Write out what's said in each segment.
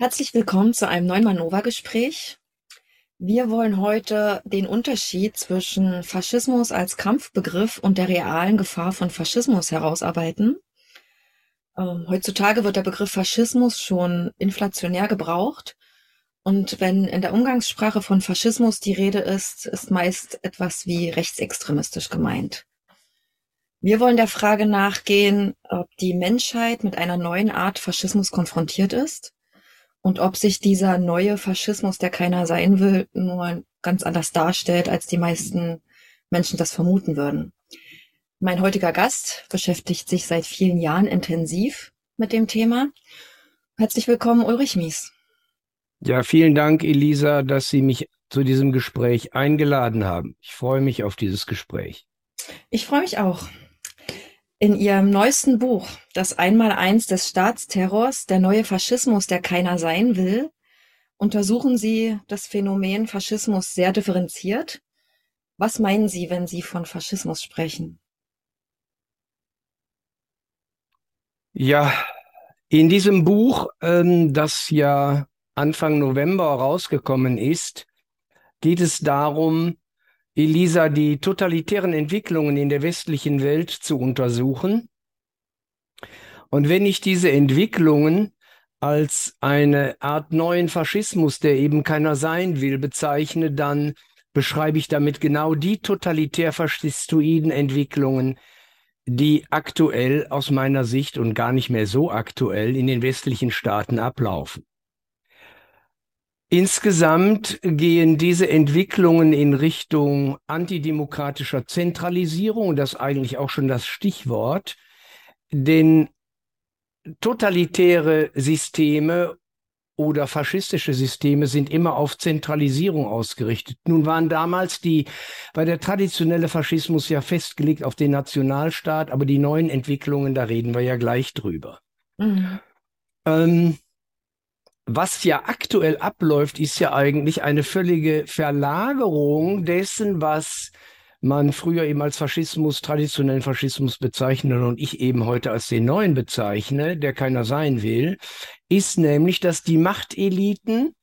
Herzlich willkommen zu einem neuen Manova-Gespräch. Wir wollen heute den Unterschied zwischen Faschismus als Kampfbegriff und der realen Gefahr von Faschismus herausarbeiten. Ähm, heutzutage wird der Begriff Faschismus schon inflationär gebraucht. Und wenn in der Umgangssprache von Faschismus die Rede ist, ist meist etwas wie rechtsextremistisch gemeint. Wir wollen der Frage nachgehen, ob die Menschheit mit einer neuen Art Faschismus konfrontiert ist und ob sich dieser neue Faschismus, der keiner sein will, nur ganz anders darstellt, als die meisten Menschen das vermuten würden. Mein heutiger Gast beschäftigt sich seit vielen Jahren intensiv mit dem Thema. Herzlich willkommen, Ulrich Mies. Ja, vielen Dank, Elisa, dass Sie mich zu diesem Gespräch eingeladen haben. Ich freue mich auf dieses Gespräch. Ich freue mich auch. In ihrem neuesten Buch „Das Einmaleins des Staatsterrors: Der neue Faschismus, der keiner sein will“ untersuchen Sie das Phänomen Faschismus sehr differenziert. Was meinen Sie, wenn Sie von Faschismus sprechen? Ja, in diesem Buch, ähm, das ja Anfang November rausgekommen ist, geht es darum, Elisa, die totalitären Entwicklungen in der westlichen Welt zu untersuchen. Und wenn ich diese Entwicklungen als eine Art neuen Faschismus, der eben keiner sein will, bezeichne, dann beschreibe ich damit genau die totalitär-faschistoiden Entwicklungen, die aktuell aus meiner Sicht und gar nicht mehr so aktuell in den westlichen Staaten ablaufen. Insgesamt gehen diese Entwicklungen in Richtung antidemokratischer Zentralisierung, das ist eigentlich auch schon das Stichwort, denn totalitäre Systeme oder faschistische Systeme sind immer auf Zentralisierung ausgerichtet. Nun waren damals die, war der traditionelle Faschismus ja festgelegt auf den Nationalstaat, aber die neuen Entwicklungen, da reden wir ja gleich drüber. Mhm. Ähm, was ja aktuell abläuft, ist ja eigentlich eine völlige Verlagerung dessen, was man früher eben als Faschismus, traditionellen Faschismus bezeichnet und ich eben heute als den neuen bezeichne, der keiner sein will, ist nämlich, dass die Machteliten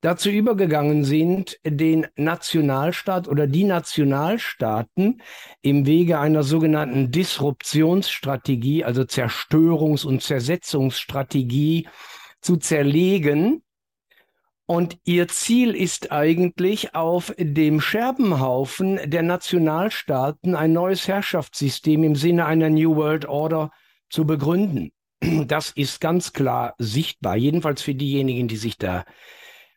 dazu übergegangen sind, den Nationalstaat oder die Nationalstaaten im Wege einer sogenannten Disruptionsstrategie, also Zerstörungs- und Zersetzungsstrategie, zu zerlegen. Und ihr Ziel ist eigentlich, auf dem Scherbenhaufen der Nationalstaaten ein neues Herrschaftssystem im Sinne einer New World Order zu begründen. Das ist ganz klar sichtbar, jedenfalls für diejenigen, die sich da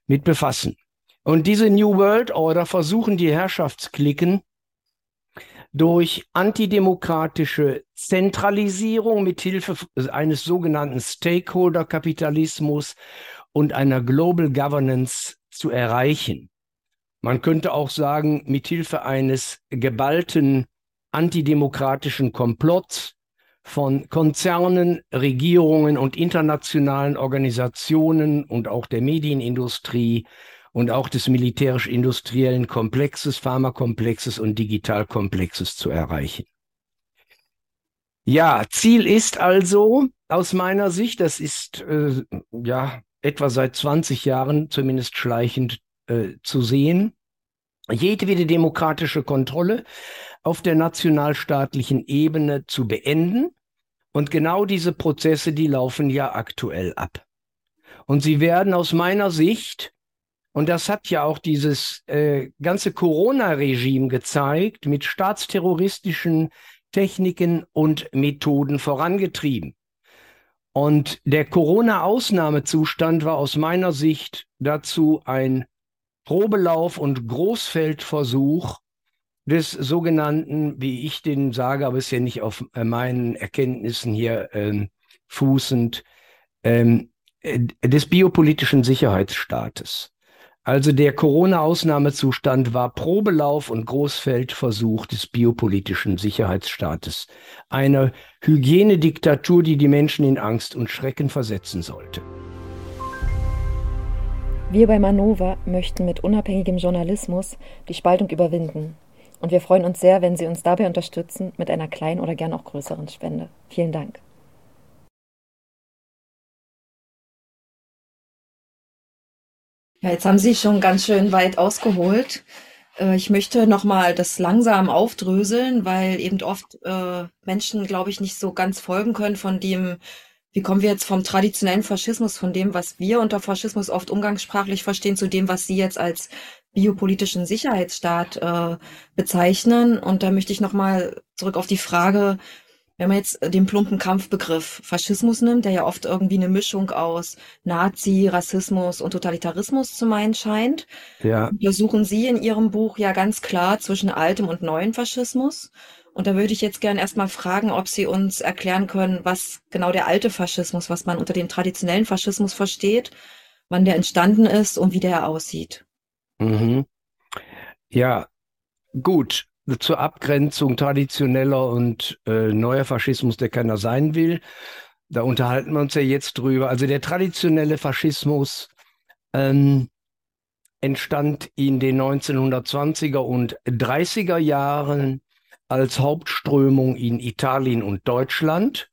mit befassen. Und diese New World Order versuchen die Herrschaftsklicken durch antidemokratische Zentralisierung mit Hilfe eines sogenannten Stakeholder-Kapitalismus und einer Global Governance zu erreichen. Man könnte auch sagen, mit Hilfe eines geballten antidemokratischen Komplotts von Konzernen, Regierungen und internationalen Organisationen und auch der Medienindustrie und auch des militärisch-industriellen Komplexes, Pharmakomplexes und Digitalkomplexes zu erreichen. Ja, Ziel ist also aus meiner Sicht, das ist äh, ja etwa seit 20 Jahren zumindest schleichend äh, zu sehen, jedwede demokratische Kontrolle auf der nationalstaatlichen Ebene zu beenden. Und genau diese Prozesse, die laufen ja aktuell ab. Und sie werden aus meiner Sicht und das hat ja auch dieses äh, ganze Corona-Regime gezeigt, mit staatsterroristischen Techniken und Methoden vorangetrieben. Und der Corona-Ausnahmezustand war aus meiner Sicht dazu ein Probelauf und Großfeldversuch des sogenannten, wie ich den sage, aber ist ja nicht auf äh, meinen Erkenntnissen hier ähm, fußend, ähm, äh, des biopolitischen Sicherheitsstaates. Also der Corona-Ausnahmezustand war Probelauf und Großfeldversuch des biopolitischen Sicherheitsstaates. Eine Hygienediktatur, die die Menschen in Angst und Schrecken versetzen sollte. Wir bei Manova möchten mit unabhängigem Journalismus die Spaltung überwinden. Und wir freuen uns sehr, wenn Sie uns dabei unterstützen mit einer kleinen oder gern auch größeren Spende. Vielen Dank. Ja, jetzt haben Sie schon ganz schön weit ausgeholt. Äh, ich möchte nochmal das langsam aufdröseln, weil eben oft äh, Menschen, glaube ich, nicht so ganz folgen können von dem, wie kommen wir jetzt vom traditionellen Faschismus, von dem, was wir unter Faschismus oft umgangssprachlich verstehen, zu dem, was Sie jetzt als biopolitischen Sicherheitsstaat äh, bezeichnen. Und da möchte ich nochmal zurück auf die Frage wenn man jetzt den plumpen Kampfbegriff Faschismus nimmt, der ja oft irgendwie eine Mischung aus Nazi, Rassismus und Totalitarismus zu meinen scheint, ja. untersuchen Sie in Ihrem Buch ja ganz klar zwischen altem und neuen Faschismus. Und da würde ich jetzt gerne erstmal fragen, ob Sie uns erklären können, was genau der alte Faschismus, was man unter dem traditionellen Faschismus versteht, wann der entstanden ist und wie der aussieht. Mhm. Ja, gut zur Abgrenzung traditioneller und äh, neuer Faschismus, der keiner sein will. Da unterhalten wir uns ja jetzt drüber. Also der traditionelle Faschismus ähm, entstand in den 1920er und 30er Jahren als Hauptströmung in Italien und Deutschland.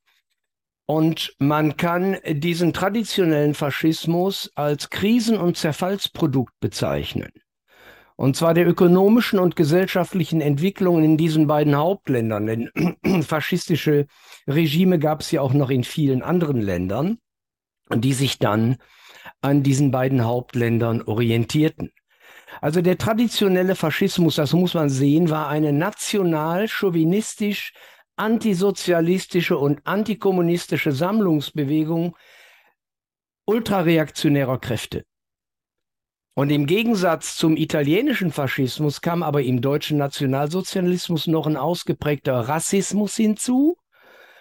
Und man kann diesen traditionellen Faschismus als Krisen- und Zerfallsprodukt bezeichnen und zwar der ökonomischen und gesellschaftlichen Entwicklungen in diesen beiden Hauptländern. Denn faschistische Regime gab es ja auch noch in vielen anderen Ländern, die sich dann an diesen beiden Hauptländern orientierten. Also der traditionelle Faschismus, das muss man sehen, war eine national-chauvinistisch, antisozialistische und antikommunistische Sammlungsbewegung ultrareaktionärer Kräfte. Und im Gegensatz zum italienischen Faschismus kam aber im deutschen Nationalsozialismus noch ein ausgeprägter Rassismus hinzu.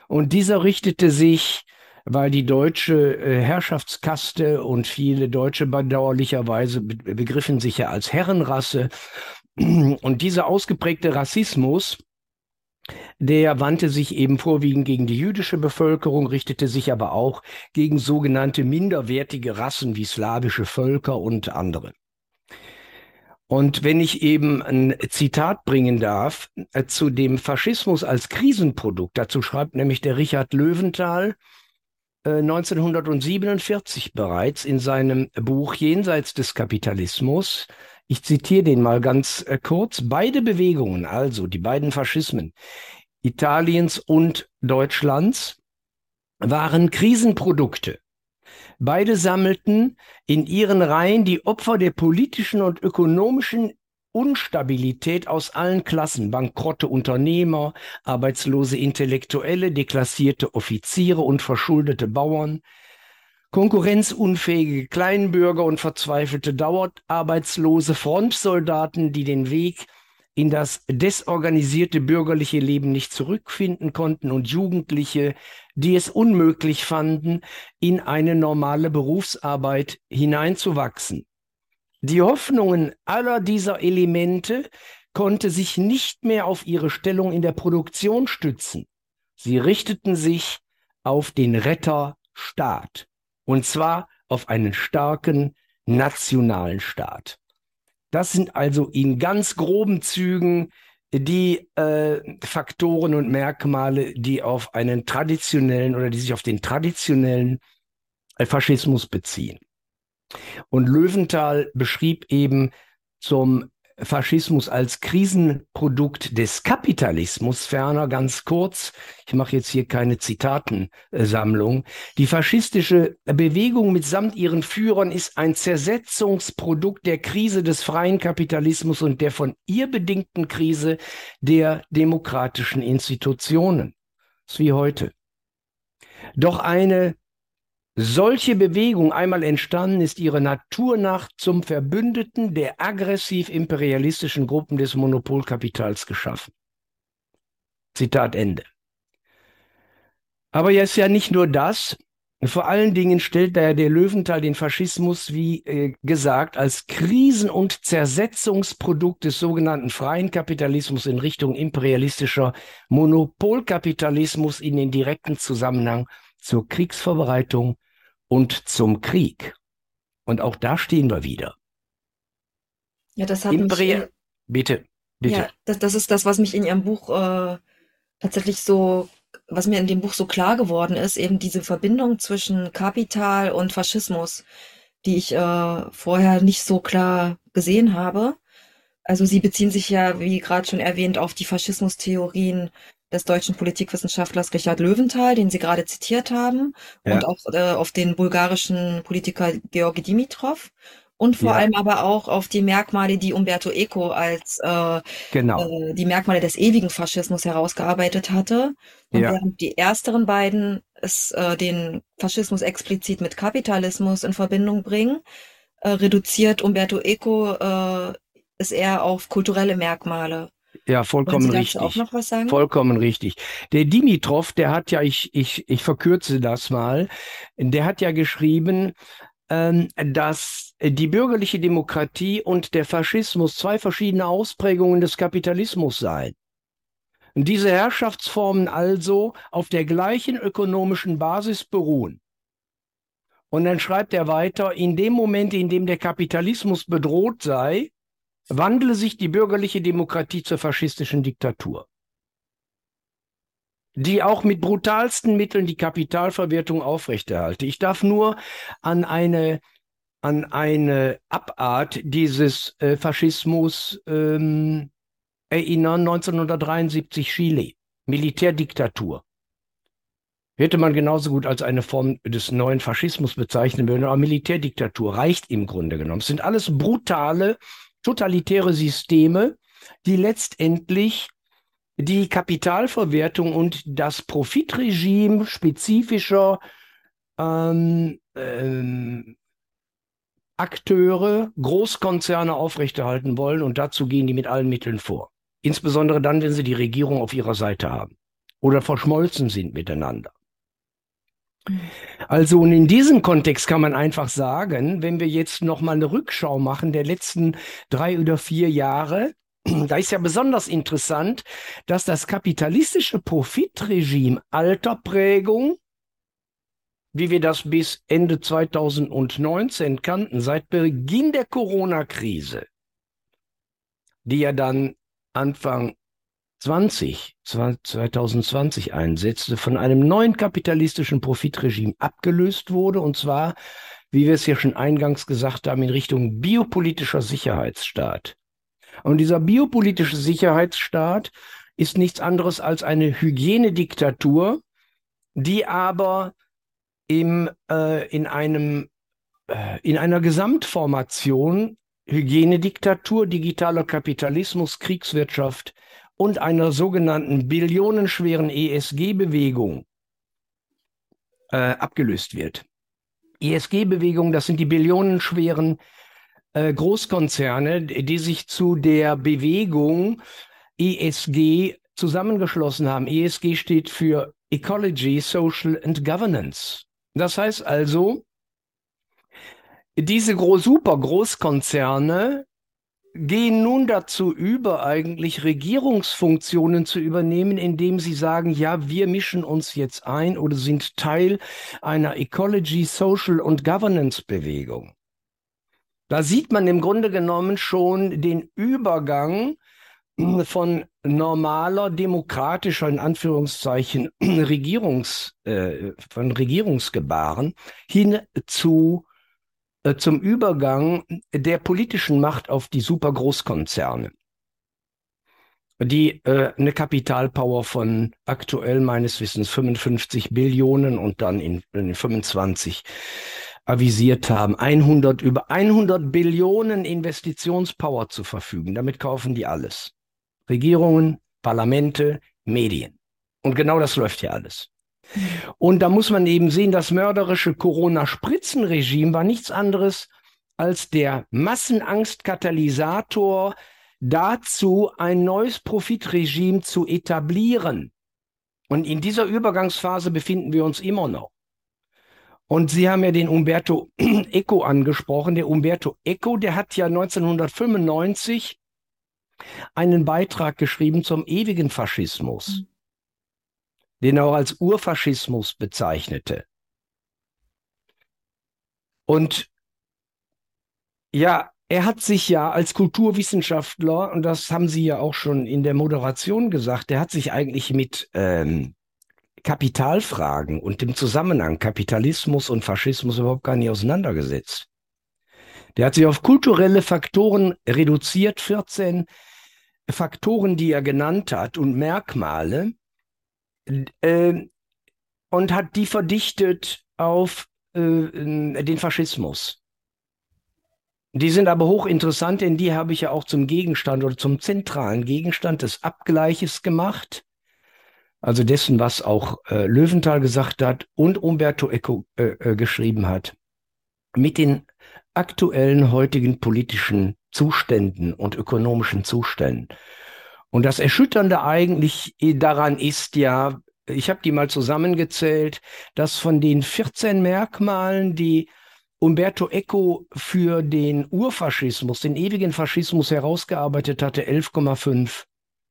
Und dieser richtete sich, weil die deutsche äh, Herrschaftskaste und viele Deutsche bedauerlicherweise begriffen sich ja als Herrenrasse. Und dieser ausgeprägte Rassismus der wandte sich eben vorwiegend gegen die jüdische Bevölkerung, richtete sich aber auch gegen sogenannte minderwertige Rassen wie slawische Völker und andere. Und wenn ich eben ein Zitat bringen darf äh, zu dem Faschismus als Krisenprodukt, dazu schreibt nämlich der Richard Löwenthal äh, 1947 bereits in seinem Buch Jenseits des Kapitalismus, ich zitiere den mal ganz äh, kurz. Beide Bewegungen, also die beiden Faschismen Italiens und Deutschlands, waren Krisenprodukte. Beide sammelten in ihren Reihen die Opfer der politischen und ökonomischen Unstabilität aus allen Klassen, bankrotte Unternehmer, arbeitslose Intellektuelle, deklassierte Offiziere und verschuldete Bauern, konkurrenzunfähige Kleinbürger und verzweifelte Dauerarbeitslose Frontsoldaten, die den Weg in das desorganisierte bürgerliche Leben nicht zurückfinden konnten und Jugendliche, die es unmöglich fanden, in eine normale Berufsarbeit hineinzuwachsen. Die Hoffnungen aller dieser Elemente konnte sich nicht mehr auf ihre Stellung in der Produktion stützen. Sie richteten sich auf den Retterstaat. Und zwar auf einen starken nationalen Staat. Das sind also in ganz groben Zügen die äh, Faktoren und Merkmale, die auf einen traditionellen oder die sich auf den traditionellen äh, Faschismus beziehen. Und Löwenthal beschrieb eben zum Faschismus als Krisenprodukt des Kapitalismus, ferner ganz kurz, ich mache jetzt hier keine Zitatensammlung, die faschistische Bewegung mitsamt ihren Führern ist ein Zersetzungsprodukt der Krise des freien Kapitalismus und der von ihr bedingten Krise der demokratischen Institutionen. Das ist wie heute. Doch eine solche Bewegung einmal entstanden, ist ihre Natur nach zum Verbündeten der aggressiv-imperialistischen Gruppen des Monopolkapitals geschaffen. Zitat Ende. Aber jetzt ja nicht nur das. Vor allen Dingen stellt daher der Löwenthal den Faschismus, wie äh, gesagt, als Krisen- und Zersetzungsprodukt des sogenannten freien Kapitalismus in Richtung imperialistischer Monopolkapitalismus in den direkten Zusammenhang zur Kriegsvorbereitung und zum Krieg. Und auch da stehen wir wieder. Ja, das hat Imperi mich. In, bitte, bitte. Ja, das, das ist das, was mich in Ihrem Buch äh, tatsächlich so, was mir in dem Buch so klar geworden ist, eben diese Verbindung zwischen Kapital und Faschismus. die ich äh, vorher nicht so klar gesehen habe. Also sie beziehen sich ja, wie gerade schon erwähnt, auf die Faschismustheorien des deutschen Politikwissenschaftlers Richard Löwenthal, den Sie gerade zitiert haben, ja. und auch äh, auf den bulgarischen Politiker Georgi Dimitrov und vor ja. allem aber auch auf die Merkmale, die Umberto Eco als äh, genau. äh, die Merkmale des ewigen Faschismus herausgearbeitet hatte. Und ja. während die ersteren beiden es äh, den Faschismus explizit mit Kapitalismus in Verbindung bringen, äh, reduziert Umberto Eco äh, es eher auf kulturelle Merkmale. Ja, vollkommen richtig. Auch noch was sagen? Vollkommen richtig. Der Dimitrov, der hat ja, ich, ich, ich verkürze das mal, der hat ja geschrieben, ähm, dass die bürgerliche Demokratie und der Faschismus zwei verschiedene Ausprägungen des Kapitalismus seien. Und diese Herrschaftsformen also auf der gleichen ökonomischen Basis beruhen. Und dann schreibt er weiter, in dem Moment, in dem der Kapitalismus bedroht sei, wandle sich die bürgerliche Demokratie zur faschistischen Diktatur die auch mit brutalsten Mitteln die Kapitalverwertung aufrechterhalte. Ich darf nur an eine an eine Abart dieses äh, Faschismus ähm, erinnern, 1973 Chile, Militärdiktatur. Hätte man genauso gut als eine Form des neuen Faschismus bezeichnen können, aber Militärdiktatur reicht im Grunde genommen. Es sind alles brutale, totalitäre Systeme, die letztendlich die Kapitalverwertung und das Profitregime spezifischer ähm, ähm, Akteure, Großkonzerne aufrechterhalten wollen und dazu gehen die mit allen Mitteln vor. Insbesondere dann, wenn sie die Regierung auf ihrer Seite haben oder verschmolzen sind miteinander. Also und in diesem Kontext kann man einfach sagen, wenn wir jetzt noch mal eine Rückschau machen der letzten drei oder vier Jahre, da ist ja besonders interessant, dass das kapitalistische Profitregime alter Prägung, wie wir das bis Ende 2019 kannten, seit Beginn der Corona-Krise, die ja dann Anfang 20, 2020 einsetzte, von einem neuen kapitalistischen Profitregime abgelöst wurde, und zwar, wie wir es ja schon eingangs gesagt haben, in Richtung biopolitischer Sicherheitsstaat. Und dieser biopolitische Sicherheitsstaat ist nichts anderes als eine Hygienediktatur, die aber im, äh, in, einem, äh, in einer Gesamtformation Hygienediktatur, digitaler Kapitalismus, Kriegswirtschaft und einer sogenannten billionenschweren ESG-Bewegung äh, abgelöst wird. ESG-Bewegung, das sind die billionenschweren äh, Großkonzerne, die sich zu der Bewegung ESG zusammengeschlossen haben. ESG steht für Ecology, Social and Governance. Das heißt also, diese super Großkonzerne gehen nun dazu über, eigentlich Regierungsfunktionen zu übernehmen, indem sie sagen, ja, wir mischen uns jetzt ein oder sind Teil einer Ecology, Social und Governance Bewegung. Da sieht man im Grunde genommen schon den Übergang von normaler demokratischer, in Anführungszeichen, Regierungs, äh, von Regierungsgebaren hin zu, zum Übergang der politischen Macht auf die Supergroßkonzerne die äh, eine Kapitalpower von aktuell meines Wissens 55 Billionen und dann in, in 25 avisiert haben, 100, über 100 Billionen Investitionspower zu verfügen. Damit kaufen die alles. Regierungen, Parlamente, Medien. Und genau das läuft hier alles. Und da muss man eben sehen, das mörderische Corona-Spritzenregime war nichts anderes als der Massenangstkatalysator dazu, ein neues Profitregime zu etablieren. Und in dieser Übergangsphase befinden wir uns immer noch. Und Sie haben ja den Umberto Eco angesprochen. Der Umberto Eco, der hat ja 1995 einen Beitrag geschrieben zum ewigen Faschismus, mhm. Den er auch als Urfaschismus bezeichnete. Und ja, er hat sich ja als Kulturwissenschaftler, und das haben Sie ja auch schon in der Moderation gesagt, er hat sich eigentlich mit ähm, Kapitalfragen und dem Zusammenhang Kapitalismus und Faschismus überhaupt gar nicht auseinandergesetzt. Der hat sich auf kulturelle Faktoren reduziert, 14 Faktoren, die er genannt hat und Merkmale, äh, und hat die verdichtet auf äh, den Faschismus. Die sind aber hochinteressant, denn die habe ich ja auch zum Gegenstand oder zum zentralen Gegenstand des Abgleiches gemacht. Also dessen, was auch äh, Löwenthal gesagt hat und Umberto Eco äh, äh, geschrieben hat. Mit den aktuellen heutigen politischen Zuständen und ökonomischen Zuständen. Und das Erschütternde eigentlich daran ist ja, ich habe die mal zusammengezählt, dass von den 14 Merkmalen, die Umberto Eco für den Urfaschismus, den ewigen Faschismus herausgearbeitet hatte, 11,5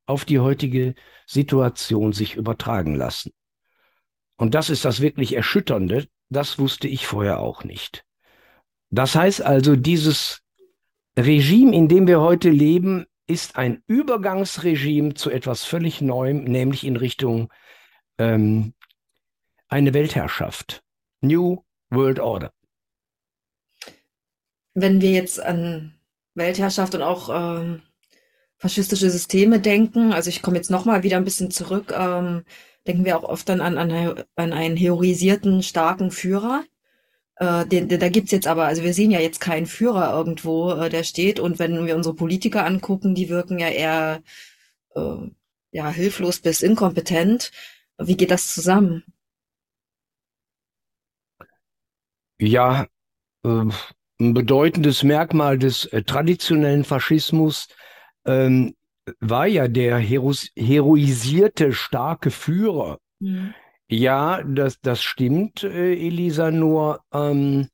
auf die heutige Situation sich übertragen lassen. Und das ist das wirklich Erschütternde. Das wusste ich vorher auch nicht. Das heißt also, dieses Regime, in dem wir heute leben, ist ein Übergangsregime zu etwas völlig Neuem, nämlich in Richtung ähm, eine Weltherrschaft. New World Order. Wenn wir jetzt an Weltherrschaft und auch ähm, faschistische Systeme denken, also ich komme jetzt nochmal wieder ein bisschen zurück, ähm, denken wir auch oft dann an, an, an einen heroisierten, starken Führer. Äh, den, den, da gibt's jetzt aber, also wir sehen ja jetzt keinen Führer irgendwo, äh, der steht. Und wenn wir unsere Politiker angucken, die wirken ja eher äh, ja, hilflos bis inkompetent. Wie geht das zusammen? Ja, äh, ein bedeutendes Merkmal des äh, traditionellen Faschismus ähm, war ja der heros heroisierte starke Führer. Mhm. Ja, das, das stimmt, äh, Elisa, nur ähm,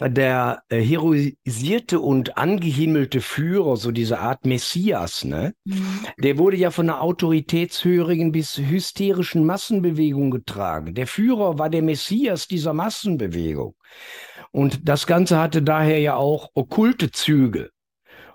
der heroisierte und angehimmelte Führer, so diese Art Messias, ne, mhm. der wurde ja von einer autoritätshörigen bis hysterischen Massenbewegung getragen. Der Führer war der Messias dieser Massenbewegung. Und das Ganze hatte daher ja auch okkulte Züge.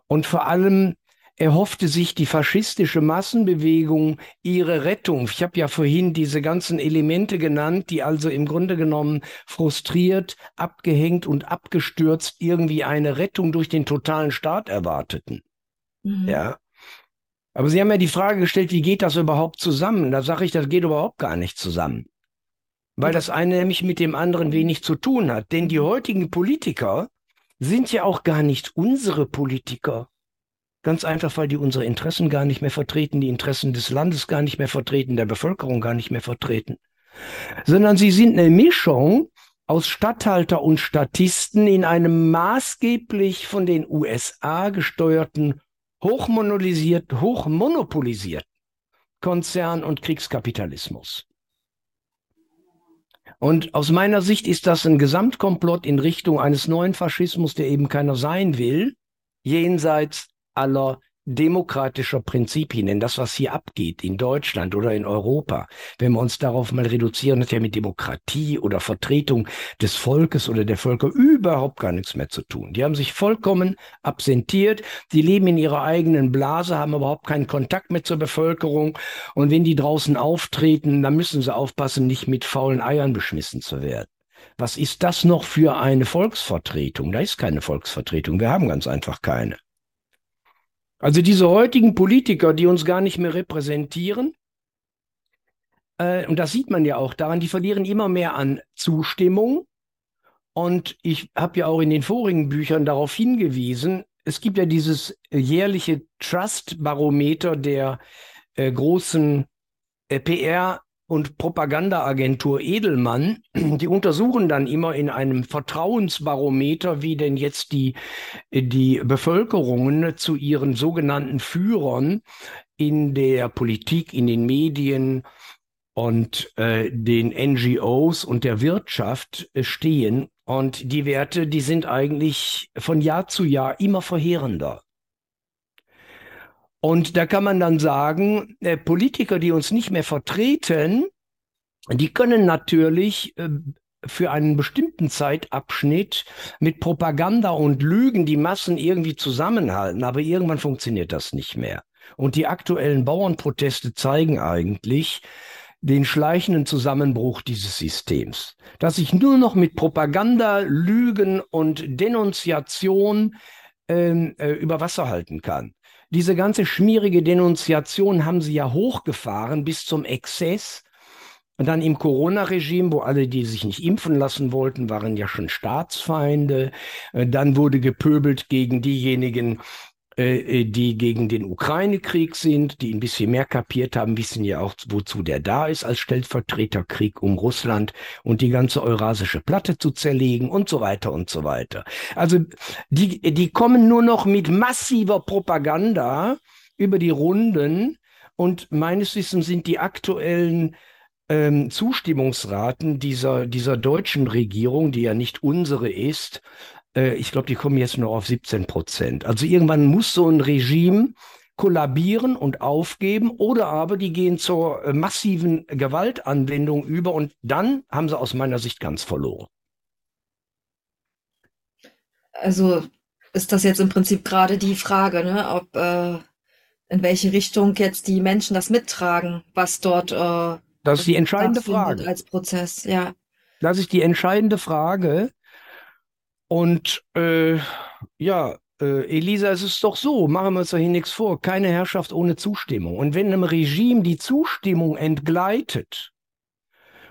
Und vor allem erhoffte sich die faschistische Massenbewegung ihre Rettung. Ich habe ja vorhin diese ganzen Elemente genannt, die also im Grunde genommen frustriert, abgehängt und abgestürzt irgendwie eine Rettung durch den totalen Staat erwarteten. Mhm. Ja. Aber Sie haben ja die Frage gestellt, wie geht das überhaupt zusammen? Da sage ich, das geht überhaupt gar nicht zusammen. Weil das eine nämlich mit dem anderen wenig zu tun hat. Denn die heutigen Politiker sind ja auch gar nicht unsere Politiker. Ganz einfach, weil die unsere Interessen gar nicht mehr vertreten, die Interessen des Landes gar nicht mehr vertreten, der Bevölkerung gar nicht mehr vertreten. Sondern sie sind eine Mischung aus Statthalter und Statisten in einem maßgeblich von den USA gesteuerten, hochmonolisierten, hochmonopolisierten Konzern- und Kriegskapitalismus. Und aus meiner Sicht ist das ein Gesamtkomplott in Richtung eines neuen Faschismus, der eben keiner sein will, jenseits aller demokratischer Prinzipien, denn das, was hier abgeht in Deutschland oder in Europa, wenn wir uns darauf mal reduzieren, hat ja mit Demokratie oder Vertretung des Volkes oder der Völker überhaupt gar nichts mehr zu tun. Die haben sich vollkommen absentiert, die leben in ihrer eigenen Blase, haben überhaupt keinen Kontakt mehr zur Bevölkerung und wenn die draußen auftreten, dann müssen sie aufpassen, nicht mit faulen Eiern beschmissen zu werden. Was ist das noch für eine Volksvertretung? Da ist keine Volksvertretung, wir haben ganz einfach keine. Also diese heutigen Politiker, die uns gar nicht mehr repräsentieren, äh, und das sieht man ja auch daran, die verlieren immer mehr an Zustimmung. Und ich habe ja auch in den vorigen Büchern darauf hingewiesen, es gibt ja dieses jährliche Trust-Barometer der äh, großen äh, PR- und Propagandaagentur Edelmann, die untersuchen dann immer in einem Vertrauensbarometer, wie denn jetzt die, die Bevölkerungen zu ihren sogenannten Führern in der Politik, in den Medien und äh, den NGOs und der Wirtschaft äh, stehen. Und die Werte, die sind eigentlich von Jahr zu Jahr immer verheerender. Und da kann man dann sagen, äh, Politiker, die uns nicht mehr vertreten, die können natürlich äh, für einen bestimmten Zeitabschnitt mit Propaganda und Lügen die Massen irgendwie zusammenhalten, aber irgendwann funktioniert das nicht mehr. Und die aktuellen Bauernproteste zeigen eigentlich, den schleichenden Zusammenbruch dieses Systems, dass sich nur noch mit Propaganda, Lügen und Denunziation ähm, äh, über Wasser halten kann. Diese ganze schmierige Denunziation haben sie ja hochgefahren bis zum Exzess. Und dann im Corona-Regime, wo alle, die sich nicht impfen lassen wollten, waren ja schon Staatsfeinde. Äh, dann wurde gepöbelt gegen diejenigen, die gegen den Ukraine-Krieg sind, die ein bisschen mehr kapiert haben, wissen ja auch, wozu der da ist als Stellvertreterkrieg um Russland und die ganze eurasische Platte zu zerlegen und so weiter und so weiter. Also die, die kommen nur noch mit massiver Propaganda über die Runden und meines Wissens sind die aktuellen ähm, Zustimmungsraten dieser, dieser deutschen Regierung, die ja nicht unsere ist, äh, ich glaube, die kommen jetzt nur auf 17 Prozent. Also irgendwann muss so ein Regime kollabieren und aufgeben oder aber die gehen zur äh, massiven Gewaltanwendung über und dann haben sie aus meiner Sicht ganz verloren. Also ist das jetzt im Prinzip gerade die Frage, ne, ob äh, in welche Richtung jetzt die Menschen das mittragen, was dort äh, das ist die entscheidende Frage als Prozess, ja. Das ist die entscheidende Frage. Und äh, ja, äh, Elisa, es ist doch so, machen wir uns doch hier nichts vor, keine Herrschaft ohne Zustimmung. Und wenn einem Regime die Zustimmung entgleitet,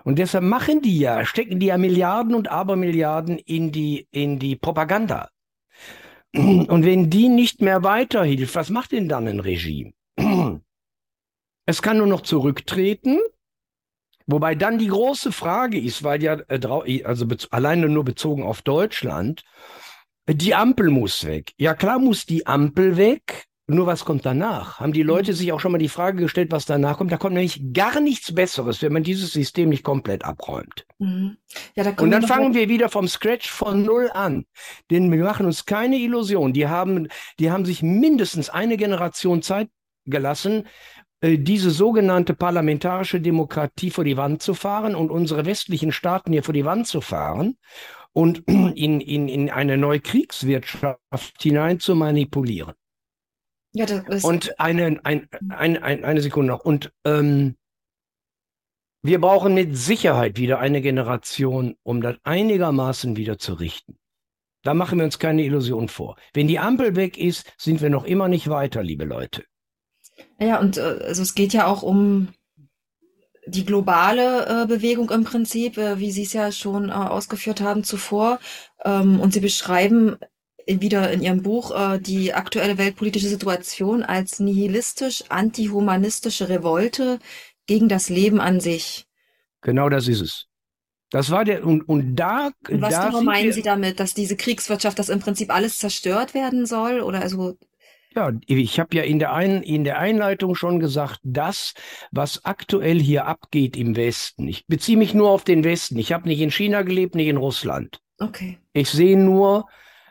und deshalb machen die ja, stecken die ja Milliarden und Abermilliarden in die, in die Propaganda. Und wenn die nicht mehr weiterhilft, was macht denn dann ein Regime? Es kann nur noch zurücktreten Wobei dann die große Frage ist, weil ja, äh, also alleine nur bezogen auf Deutschland, die Ampel muss weg. Ja, klar muss die Ampel weg. Nur was kommt danach? Haben die Leute sich auch schon mal die Frage gestellt, was danach kommt? Da kommt nämlich gar nichts Besseres, wenn man dieses System nicht komplett abräumt. Mhm. Ja, da Und dann fangen wir wieder vom Scratch von Null an. Denn wir machen uns keine Illusion. Die haben, die haben sich mindestens eine Generation Zeit gelassen, äh, diese sogenannte parlamentarische Demokratie vor die Wand zu fahren und unsere westlichen Staaten hier vor die Wand zu fahren und in, in, in eine neue Kriegswirtschaft hinein zu manipulieren. Ja, das ist und eine, ein, ein, ein, eine Sekunde noch. Und ähm, wir brauchen mit Sicherheit wieder eine Generation, um das einigermaßen wieder zu richten. Da machen wir uns keine Illusion vor. Wenn die Ampel weg ist, sind wir noch immer nicht weiter, liebe Leute. Ja, und äh, also es geht ja auch um die globale äh, Bewegung im Prinzip, äh, wie Sie es ja schon äh, ausgeführt haben zuvor. Ähm, und Sie beschreiben wieder in Ihrem Buch äh, die aktuelle weltpolitische Situation als nihilistisch antihumanistische Revolte gegen das Leben an sich. Genau das ist es. Das war der, und, und da. Und was da genau meinen Sie damit, dass diese Kriegswirtschaft, dass im Prinzip alles zerstört werden soll? Oder also ja, ich habe ja in der, Ein in der Einleitung schon gesagt, das, was aktuell hier abgeht im Westen, ich beziehe mich nur auf den Westen. Ich habe nicht in China gelebt, nicht in Russland. Okay. Ich sehe nur,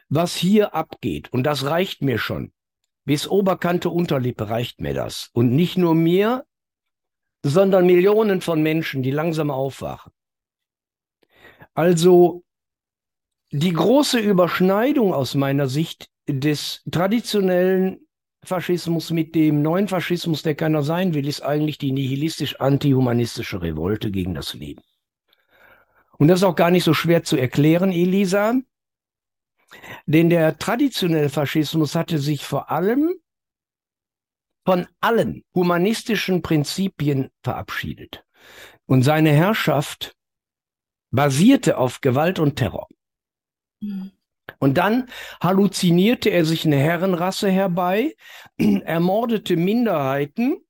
was hier abgeht. Und das reicht mir schon. Bis Oberkante Unterlippe reicht mir das. Und nicht nur mir, sondern Millionen von Menschen, die langsam aufwachen. Also die große Überschneidung aus meiner Sicht des traditionellen Faschismus mit dem neuen Faschismus, der keiner sein will, ist eigentlich die nihilistisch-antihumanistische Revolte gegen das Leben. Und das ist auch gar nicht so schwer zu erklären, Elisa, denn der traditionelle Faschismus hatte sich vor allem von allen humanistischen Prinzipien verabschiedet. Und seine Herrschaft basierte auf Gewalt und Terror. Mhm. Und dann halluzinierte er sich eine Herrenrasse herbei, ermordete Minderheiten,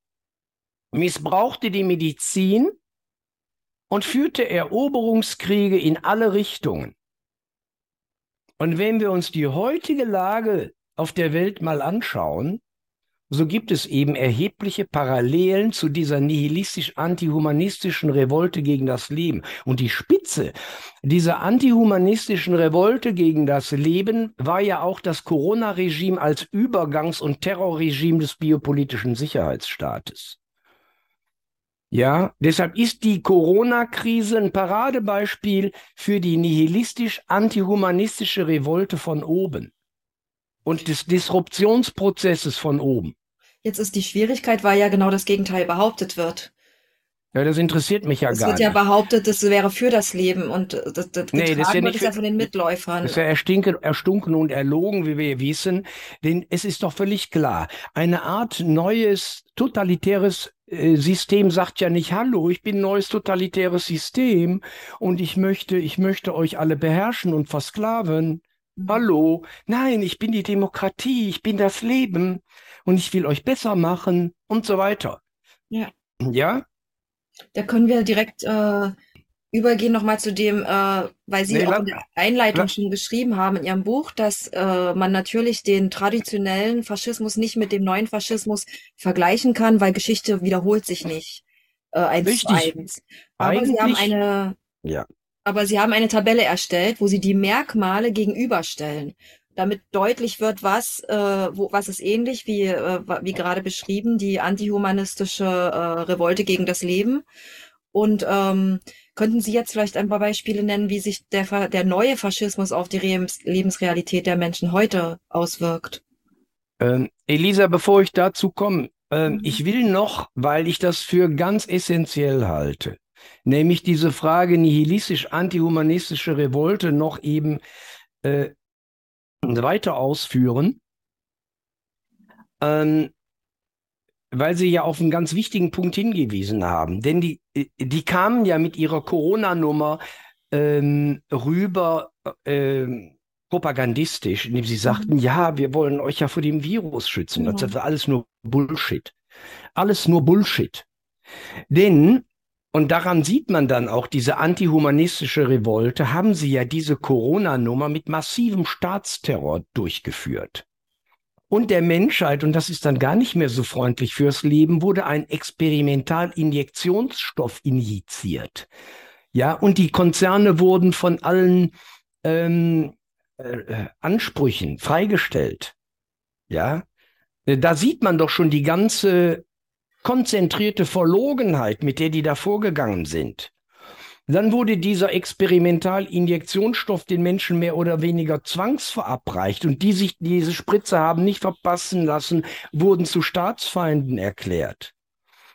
missbrauchte die Medizin und führte Eroberungskriege in alle Richtungen. Und wenn wir uns die heutige Lage auf der Welt mal anschauen, so gibt es eben erhebliche Parallelen zu dieser nihilistisch-antihumanistischen Revolte gegen das Leben. Und die Spitze dieser antihumanistischen Revolte gegen das Leben war ja auch das Corona-Regime als Übergangs- und Terrorregime des biopolitischen Sicherheitsstaates. Ja, deshalb ist die Corona-Krise ein Paradebeispiel für die nihilistisch-antihumanistische Revolte von oben und des Disruptionsprozesses von oben. Jetzt ist die Schwierigkeit, weil ja genau das Gegenteil behauptet wird. Ja, das interessiert mich ja es gar nicht. Es wird ja behauptet, das wäre für das Leben und das, das nee, das ist ja nicht wird ja von den Mitläufern. Das ist ja erstinken, erstunken und erlogen, wie wir wissen. Denn es ist doch völlig klar, eine Art neues totalitäres äh, System sagt ja nicht, hallo, ich bin ein neues totalitäres System und ich möchte, ich möchte euch alle beherrschen und versklaven. Mhm. Hallo, nein, ich bin die Demokratie, ich bin das Leben und ich will euch besser machen und so weiter. Ja. Ja? Da können wir direkt äh, übergehen nochmal zu dem, äh, weil Sie nee, auch in der Einleitung schon geschrieben haben in Ihrem Buch, dass äh, man natürlich den traditionellen Faschismus nicht mit dem neuen Faschismus vergleichen kann, weil Geschichte wiederholt sich nicht äh, eins Richtig. zu eins. Aber Eigentlich, Sie haben eine, ja. aber Sie haben eine Tabelle erstellt, wo Sie die Merkmale gegenüberstellen damit deutlich wird, was, äh, wo, was ist ähnlich, wie, äh, wie gerade beschrieben, die antihumanistische äh, Revolte gegen das Leben. Und ähm, könnten Sie jetzt vielleicht ein paar Beispiele nennen, wie sich der, der neue Faschismus auf die Lebensrealität der Menschen heute auswirkt? Ähm, Elisa, bevor ich dazu komme, ähm, mhm. ich will noch, weil ich das für ganz essentiell halte, nämlich diese Frage nihilistisch-antihumanistische Revolte noch eben äh, weiter ausführen, ähm, weil Sie ja auf einen ganz wichtigen Punkt hingewiesen haben. Denn die, die kamen ja mit ihrer Corona-Nummer ähm, rüber ähm, propagandistisch, indem sie sagten, mhm. ja, wir wollen euch ja vor dem Virus schützen. Das war alles nur Bullshit. Alles nur Bullshit. Denn und daran sieht man dann auch diese antihumanistische Revolte, haben sie ja diese Corona-Nummer mit massivem Staatsterror durchgeführt. Und der Menschheit, und das ist dann gar nicht mehr so freundlich fürs Leben, wurde ein Experimentalinjektionsstoff injiziert. Ja, und die Konzerne wurden von allen ähm, äh, Ansprüchen freigestellt. Ja, da sieht man doch schon die ganze konzentrierte Verlogenheit, mit der die da vorgegangen sind. Dann wurde dieser Experimentalinjektionsstoff den Menschen mehr oder weniger zwangsverabreicht und die sich diese Spritze haben nicht verpassen lassen, wurden zu Staatsfeinden erklärt.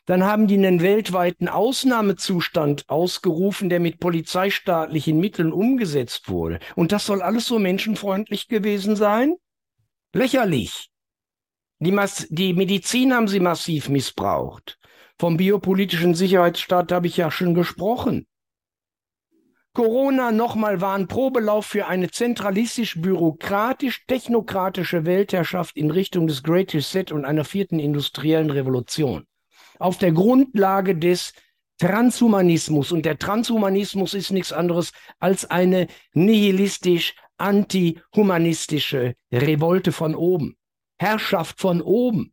Dann haben die einen weltweiten Ausnahmezustand ausgerufen, der mit polizeistaatlichen Mitteln umgesetzt wurde. Und das soll alles so menschenfreundlich gewesen sein? Lächerlich. Die, die Medizin haben sie massiv missbraucht. Vom biopolitischen Sicherheitsstaat habe ich ja schon gesprochen. Corona nochmal war ein Probelauf für eine zentralistisch-bürokratisch-technokratische Weltherrschaft in Richtung des Great Reset und einer vierten industriellen Revolution. Auf der Grundlage des Transhumanismus. Und der Transhumanismus ist nichts anderes als eine nihilistisch-antihumanistische Revolte von oben. Herrschaft von oben,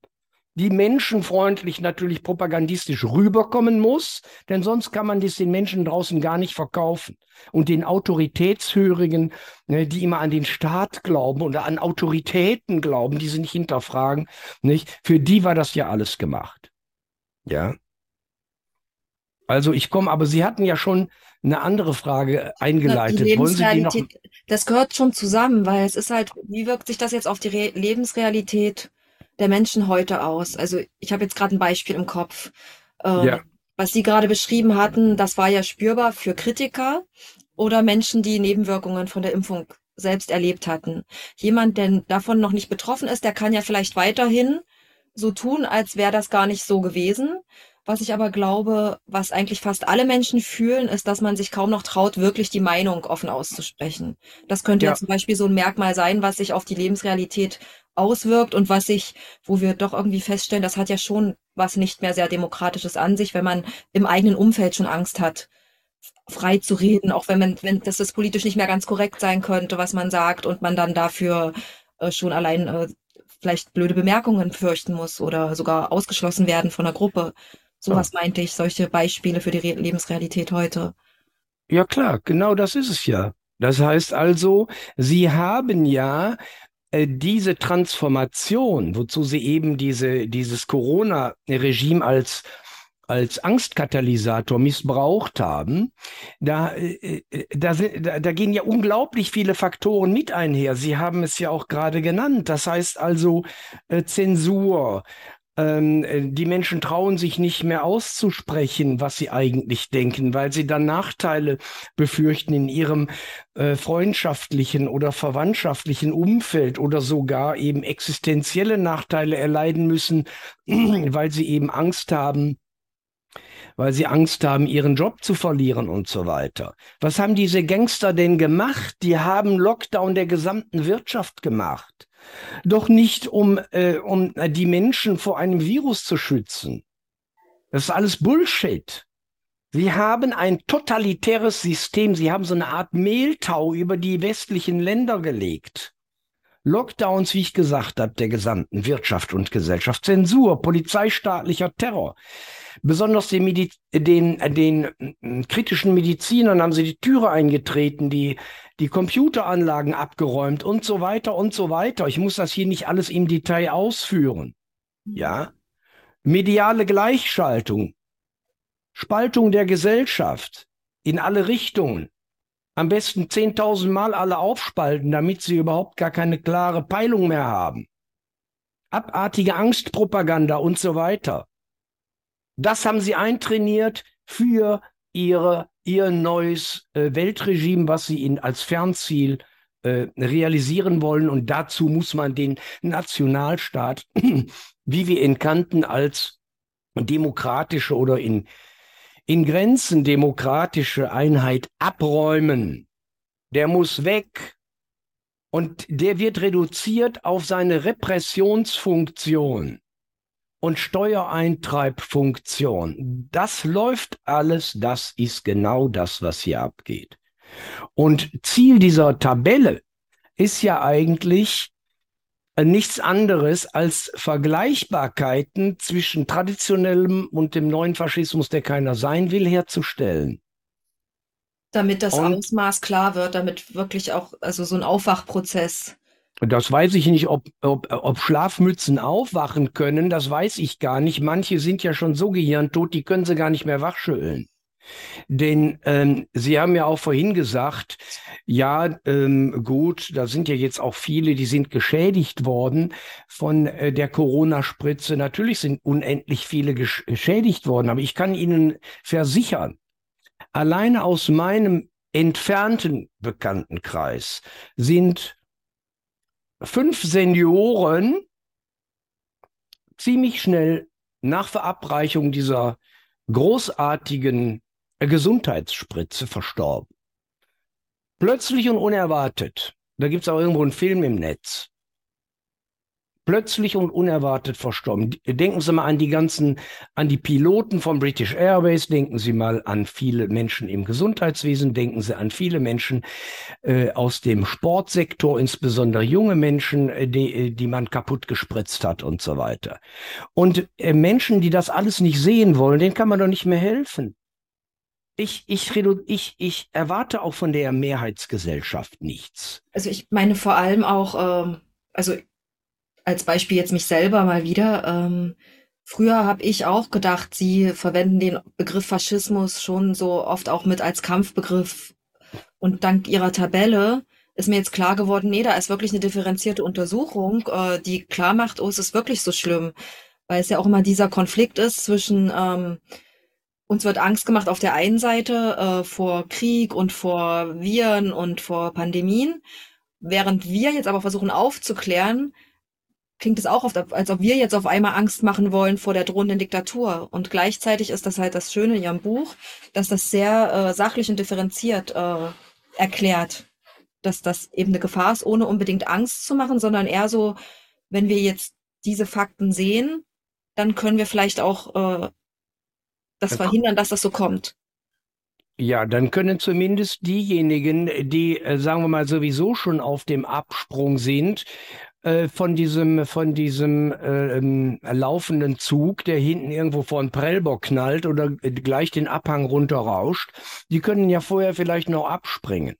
die menschenfreundlich natürlich propagandistisch rüberkommen muss, denn sonst kann man das den Menschen draußen gar nicht verkaufen. Und den Autoritätshörigen, ne, die immer an den Staat glauben oder an Autoritäten glauben, die sie nicht hinterfragen, nicht, für die war das ja alles gemacht. Ja. Also ich komme, aber Sie hatten ja schon eine andere Frage eingeleitet. Die Wollen Sie die noch? Das gehört schon zusammen, weil es ist halt, wie wirkt sich das jetzt auf die Re Lebensrealität der Menschen heute aus? Also ich habe jetzt gerade ein Beispiel im Kopf. Ähm, ja. Was Sie gerade beschrieben hatten, das war ja spürbar für Kritiker oder Menschen, die Nebenwirkungen von der Impfung selbst erlebt hatten. Jemand, der davon noch nicht betroffen ist, der kann ja vielleicht weiterhin so tun, als wäre das gar nicht so gewesen. Was ich aber glaube, was eigentlich fast alle Menschen fühlen, ist, dass man sich kaum noch traut, wirklich die Meinung offen auszusprechen. Das könnte ja, ja zum Beispiel so ein Merkmal sein, was sich auf die Lebensrealität auswirkt und was sich, wo wir doch irgendwie feststellen, das hat ja schon was nicht mehr sehr Demokratisches an sich, wenn man im eigenen Umfeld schon Angst hat, frei zu reden, auch wenn man, wenn das, das politisch nicht mehr ganz korrekt sein könnte, was man sagt und man dann dafür äh, schon allein äh, vielleicht blöde Bemerkungen fürchten muss oder sogar ausgeschlossen werden von der Gruppe. Sowas ja. meinte ich, solche Beispiele für die Re Lebensrealität heute. Ja klar, genau das ist es ja. Das heißt also, Sie haben ja äh, diese Transformation, wozu Sie eben diese, dieses Corona-Regime als als Angstkatalysator missbraucht haben, da, äh, äh, da, da gehen ja unglaublich viele Faktoren mit einher. Sie haben es ja auch gerade genannt. Das heißt also äh, Zensur, Ähm, äh, die Menschen trauen sich nicht mehr auszusprechen, was sie eigentlich denken, weil sie dann Nachteile befürchten in ihrem äh, freundschaftlichen oder verwandtschaftlichen Umfeld oder sogar eben existenzielle Nachteile erleiden müssen, weil sie eben Angst haben, weil sie Angst haben, ihren Job zu verlieren und so weiter. Was haben diese Gangster denn gemacht? Die haben Lockdown der gesamten Wirtschaft gemacht. Doch nicht, um, äh, um die Menschen vor einem Virus zu schützen. Das ist alles Bullshit. Sie haben ein totalitäres System. Sie haben so eine Art Mehltau über die westlichen Länder gelegt. Lockdowns, wie ich gesagt habe, der gesamten Wirtschaft und Gesellschaft, Zensur, polizeistaatlicher Terror. Besonders den, Mediz den, den äh, kritischen Medizinern haben sie die Türe eingetreten, die, die Computeranlagen abgeräumt und so weiter und so weiter. Ich muss das hier nicht alles im Detail ausführen. Ja. Mediale Gleichschaltung, Spaltung der Gesellschaft in alle Richtungen. Am besten 10.000 Mal alle aufspalten, damit sie überhaupt gar keine klare Peilung mehr haben. Abartige Angstpropaganda und so weiter. Das haben sie eintrainiert für ihre, ihr neues äh, Weltregime, was sie in, als Fernziel äh, realisieren wollen. Und dazu muss man den Nationalstaat, wie wir ihn kannten, als demokratische oder in, in Grenzen demokratische Einheit abräumen. Der muss weg. Und der wird reduziert auf seine Repressionsfunktion und Steuereintreibfunktion. Das läuft alles, das ist genau das, was hier abgeht. Und Ziel dieser Tabelle ist ja eigentlich nichts anderes als Vergleichbarkeiten zwischen traditionellem und dem neuen Faschismus, der keiner sein will, herzustellen. Damit das und, Ausmaß klar wird, damit wirklich auch also so ein Aufwachprozess das weiß ich nicht, ob, ob, ob Schlafmützen aufwachen können, das weiß ich gar nicht. Manche sind ja schon so gehirntot, die können sie gar nicht mehr wachschütteln. Denn ähm, Sie haben ja auch vorhin gesagt, ja, ähm, gut, da sind ja jetzt auch viele, die sind geschädigt worden von äh, der Corona-Spritze. Natürlich sind unendlich viele geschädigt worden, aber ich kann Ihnen versichern, alleine aus meinem entfernten Bekanntenkreis sind fünf Senioren ziemlich schnell nach Verabreichung dieser großartigen Gesundheitsspritze verstorben. Plötzlich und unerwartet. Da gibt es auch irgendwo einen Film im Netz plötzlich und unerwartet verstorben. Denken Sie mal an die ganzen, an die Piloten von British Airways, denken Sie mal an viele Menschen im Gesundheitswesen, denken Sie an viele Menschen äh, aus dem Sportsektor, insbesondere junge Menschen, äh, die, äh, die man kaputt gespritzt hat und so weiter. Und äh, Menschen, die das alles nicht sehen wollen, denen kann man doch nicht mehr helfen. Ich, ich, ich, ich erwarte auch von der Mehrheitsgesellschaft nichts. Also ich meine vor allem auch, ähm, also als Beispiel jetzt mich selber mal wieder. Ähm, früher habe ich auch gedacht, Sie verwenden den Begriff Faschismus schon so oft auch mit als Kampfbegriff. Und dank Ihrer Tabelle ist mir jetzt klar geworden, nee, da ist wirklich eine differenzierte Untersuchung, äh, die klar macht, oh, es ist wirklich so schlimm. Weil es ja auch immer dieser Konflikt ist zwischen ähm, uns wird Angst gemacht auf der einen Seite äh, vor Krieg und vor Viren und vor Pandemien, während wir jetzt aber versuchen aufzuklären, klingt es auch oft, als ob wir jetzt auf einmal Angst machen wollen vor der drohenden Diktatur. Und gleichzeitig ist das halt das Schöne in ihrem Buch, dass das sehr äh, sachlich und differenziert äh, erklärt, dass das eben eine Gefahr ist, ohne unbedingt Angst zu machen, sondern eher so, wenn wir jetzt diese Fakten sehen, dann können wir vielleicht auch äh, das verhindern, dass das so kommt. Ja, dann können zumindest diejenigen, die, äh, sagen wir mal, sowieso schon auf dem Absprung sind, äh, von diesem, von diesem äh, ähm, laufenden Zug, der hinten irgendwo vor einen Prellbock knallt oder gleich den Abhang runterrauscht, die können ja vorher vielleicht noch abspringen.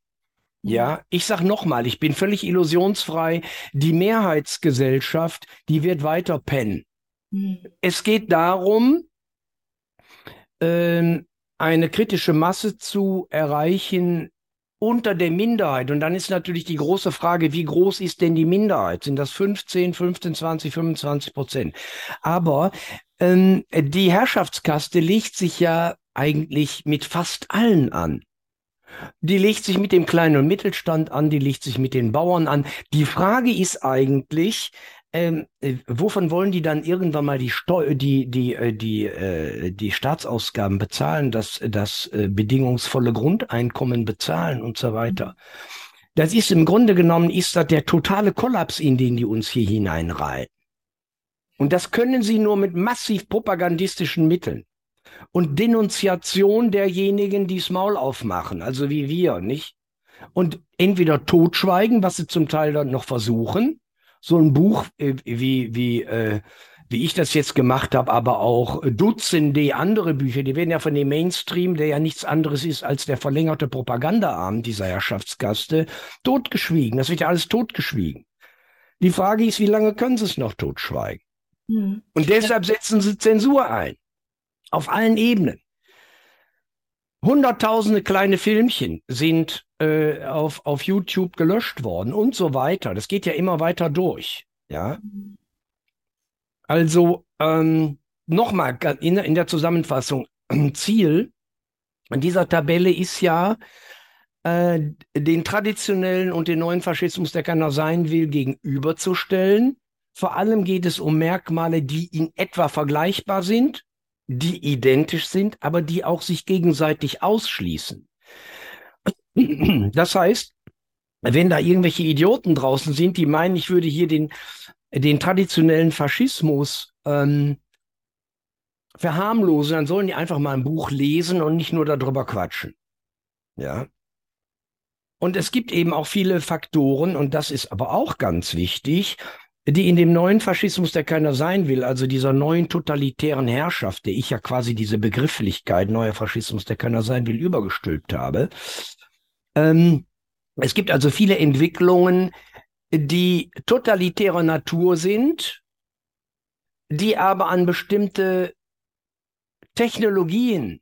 Ja, ich sag nochmal, ich bin völlig illusionsfrei. Die Mehrheitsgesellschaft, die wird weiter pennen. Mhm. Es geht darum, ähm, eine kritische Masse zu erreichen, unter der Minderheit. Und dann ist natürlich die große Frage, wie groß ist denn die Minderheit? Sind das 15, 15, 20, 25 Prozent? Aber ähm, die Herrschaftskaste legt sich ja eigentlich mit fast allen an. Die legt sich mit dem kleinen und Mittelstand an, die legt sich mit den Bauern an. Die Frage ist eigentlich, ähm, äh, wovon wollen die dann irgendwann mal die Steu die die äh, die äh, die Staatsausgaben bezahlen, das das äh, bedingungsvolle Grundeinkommen bezahlen und so weiter? Das ist im Grunde genommen ist das der totale Kollaps, in den die uns hier hineinreihen. Und das können sie nur mit massiv propagandistischen Mitteln und Denunziation derjenigen, die Maul aufmachen, also wie wir, nicht? Und entweder totschweigen, was sie zum Teil dann noch versuchen, so ein Buch äh, wie, wie, äh, wie ich das jetzt gemacht habe, aber auch Dutzende andere Bücher, die werden ja von dem Mainstream, der ja nichts anderes ist als der verlängerte Propagandaarm dieser Herrschaftsgaste, totgeschwiegen. Das wird ja alles totgeschwiegen. Die Frage ist, wie lange können sie es noch totschweigen? Hm. Und deshalb setzen sie Zensur ein. Auf allen Ebenen. Hunderttausende kleine Filmchen sind äh, auf, auf YouTube gelöscht worden und so weiter. Das geht ja immer weiter durch. Ja. Also ähm, nochmal in, in der Zusammenfassung. Ziel dieser Tabelle ist ja, äh, den traditionellen und den neuen Faschismus, der keiner sein will, gegenüberzustellen. Vor allem geht es um Merkmale, die in etwa vergleichbar sind die identisch sind, aber die auch sich gegenseitig ausschließen. Das heißt, wenn da irgendwelche Idioten draußen sind, die meinen, ich würde hier den, den traditionellen Faschismus ähm, verharmlosen, dann sollen die einfach mal ein Buch lesen und nicht nur darüber quatschen. Ja. Und es gibt eben auch viele Faktoren, und das ist aber auch ganz wichtig, die in dem neuen Faschismus, der keiner sein will, also dieser neuen totalitären Herrschaft, der ich ja quasi diese Begrifflichkeit neuer Faschismus, der keiner sein will, übergestülpt habe. Ähm, es gibt also viele Entwicklungen, die totalitärer Natur sind, die aber an bestimmte Technologien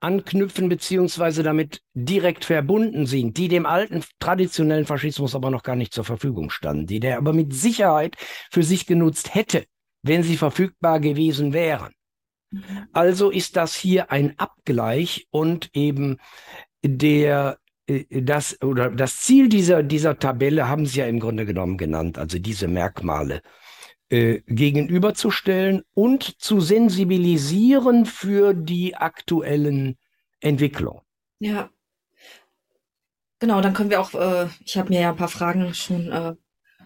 anknüpfen beziehungsweise damit direkt verbunden sind, die dem alten traditionellen Faschismus aber noch gar nicht zur Verfügung standen, die der aber mit Sicherheit für sich genutzt hätte, wenn sie verfügbar gewesen wären. Mhm. Also ist das hier ein Abgleich und eben der das oder das Ziel dieser dieser Tabelle haben Sie ja im Grunde genommen genannt, also diese Merkmale äh, gegenüberzustellen und zu sensibilisieren für die aktuellen Entwicklungen. Ja. Genau, dann können wir auch, äh, ich habe mir ja ein paar Fragen schon äh,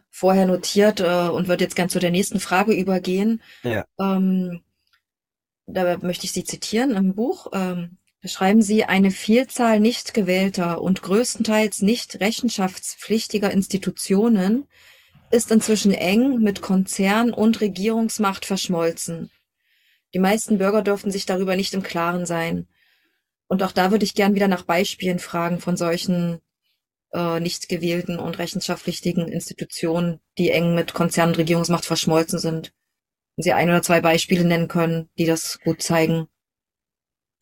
vorher notiert äh, und würde jetzt gern zu der nächsten Frage übergehen. Ja. Ähm, da möchte ich Sie zitieren im Buch. Ähm, beschreiben Sie eine Vielzahl nicht gewählter und größtenteils nicht rechenschaftspflichtiger Institutionen ist inzwischen eng mit Konzern und Regierungsmacht verschmolzen. Die meisten Bürger dürften sich darüber nicht im Klaren sein. Und auch da würde ich gern wieder nach Beispielen fragen von solchen äh, nicht gewählten und rechenschaftspflichtigen Institutionen, die eng mit Konzern und Regierungsmacht verschmolzen sind. Wenn Sie ein oder zwei Beispiele nennen können, die das gut zeigen.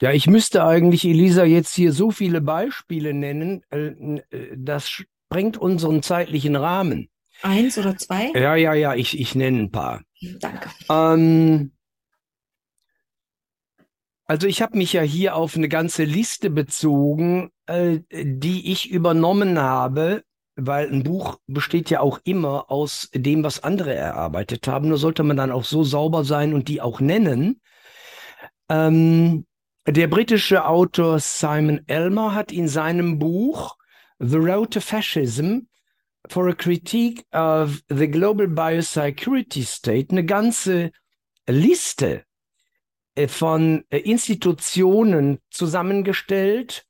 Ja, ich müsste eigentlich, Elisa, jetzt hier so viele Beispiele nennen, äh, äh, das sprengt unseren zeitlichen Rahmen. Eins oder zwei? Ja, ja, ja, ich, ich nenne ein paar. Danke. Ähm, also ich habe mich ja hier auf eine ganze Liste bezogen, äh, die ich übernommen habe, weil ein Buch besteht ja auch immer aus dem, was andere erarbeitet haben. Nur sollte man dann auch so sauber sein und die auch nennen. Ähm, der britische Autor Simon Elmer hat in seinem Buch The Road to Fascism for a Critique of the Global Biosecurity State eine ganze Liste äh, von äh, Institutionen zusammengestellt,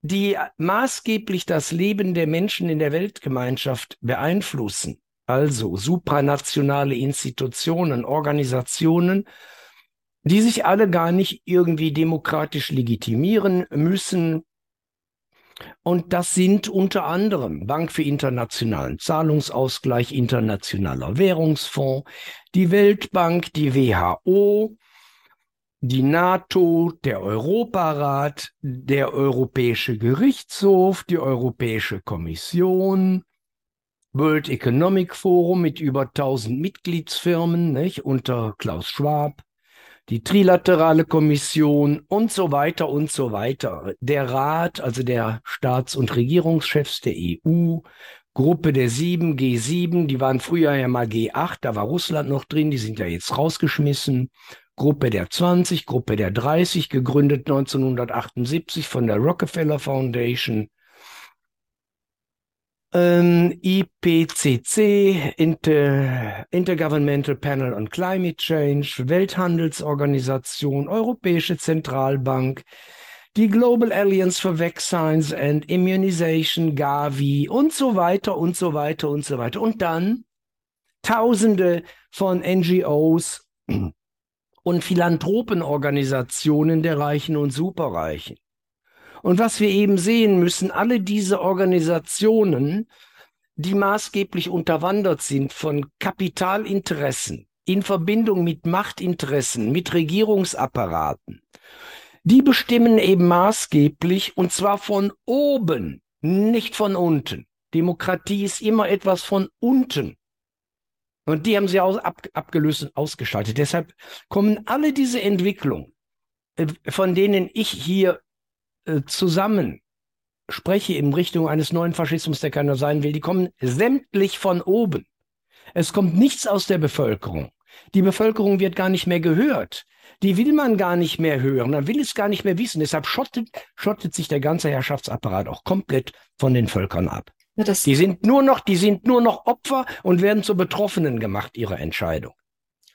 die maßgeblich das Leben der Menschen in der Weltgemeinschaft beeinflussen. Also supranationale Institutionen, Organisationen, die sich alle gar nicht irgendwie demokratisch legitimieren müssen, und das sind unter anderem Bank für internationalen Zahlungsausgleich, Internationaler Währungsfonds, die Weltbank, die WHO, die NATO, der Europarat, der Europäische Gerichtshof, die Europäische Kommission, World Economic Forum mit über 1000 Mitgliedsfirmen nicht, unter Klaus Schwab, die Trilaterale Kommission und so weiter und so weiter. Der Rat, also der Staats- und Regierungschefs der EU, Gruppe der Sieben, G7, die waren früher ja mal G8, da war Russland noch drin, die sind ja jetzt rausgeschmissen. Gruppe der 20, Gruppe der 30, gegründet 1978 von der Rockefeller Foundation ähm, IPCC, Inter, Intergovernmental Panel on Climate Change, Welthandelsorganisation, Europäische Zentralbank, die Global Alliance for Vaccines and Immunization, Gavi und so weiter und so weiter und so weiter. Und dann Tausende von NGOs und Philanthropenorganisationen der Reichen und Superreichen. Und was wir eben sehen müssen, alle diese Organisationen, die maßgeblich unterwandert sind von Kapitalinteressen in Verbindung mit Machtinteressen, mit Regierungsapparaten, die bestimmen eben maßgeblich und zwar von oben, nicht von unten. Demokratie ist immer etwas von unten. Und die haben sie aus, ab, abgelöst und ausgeschaltet. Deshalb kommen alle diese Entwicklungen, äh, von denen ich hier äh, zusammen spreche in Richtung eines neuen Faschismus, der keiner sein will, die kommen sämtlich von oben. Es kommt nichts aus der Bevölkerung. Die Bevölkerung wird gar nicht mehr gehört. Die will man gar nicht mehr hören. Man will es gar nicht mehr wissen. Deshalb schottet, schottet sich der ganze Herrschaftsapparat auch komplett von den Völkern ab. Ja, die sind nur noch, die sind nur noch Opfer und werden zu Betroffenen gemacht ihrer Entscheidung.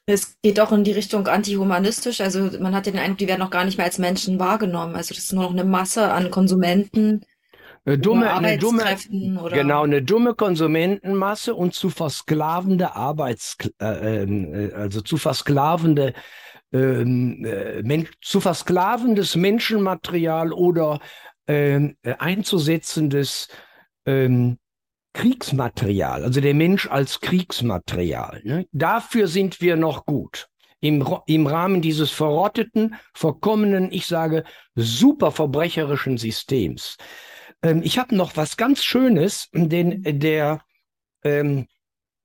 Es geht auch in die Richtung antihumanistisch. Also man hat den Eindruck, die werden auch gar nicht mehr als Menschen wahrgenommen. Also das ist nur noch eine Masse an Konsumenten. Eine dumme, eine dumme, oder genau, eine dumme Konsumentenmasse und zu versklavende Arbeits, äh, ähm, äh, also zu versklavende, ähm, äh, men zu versklavendes Menschenmaterial oder ähm, äh, einzusetzendes Kriegsmaterial, also der Mensch als Kriegsmaterial. Ne? Dafür sind wir noch gut. Im, Im Rahmen dieses verrotteten, verkommenen, ich sage, super verbrecherischen Systems. Ähm, ich habe noch was ganz Schönes, denn der ähm,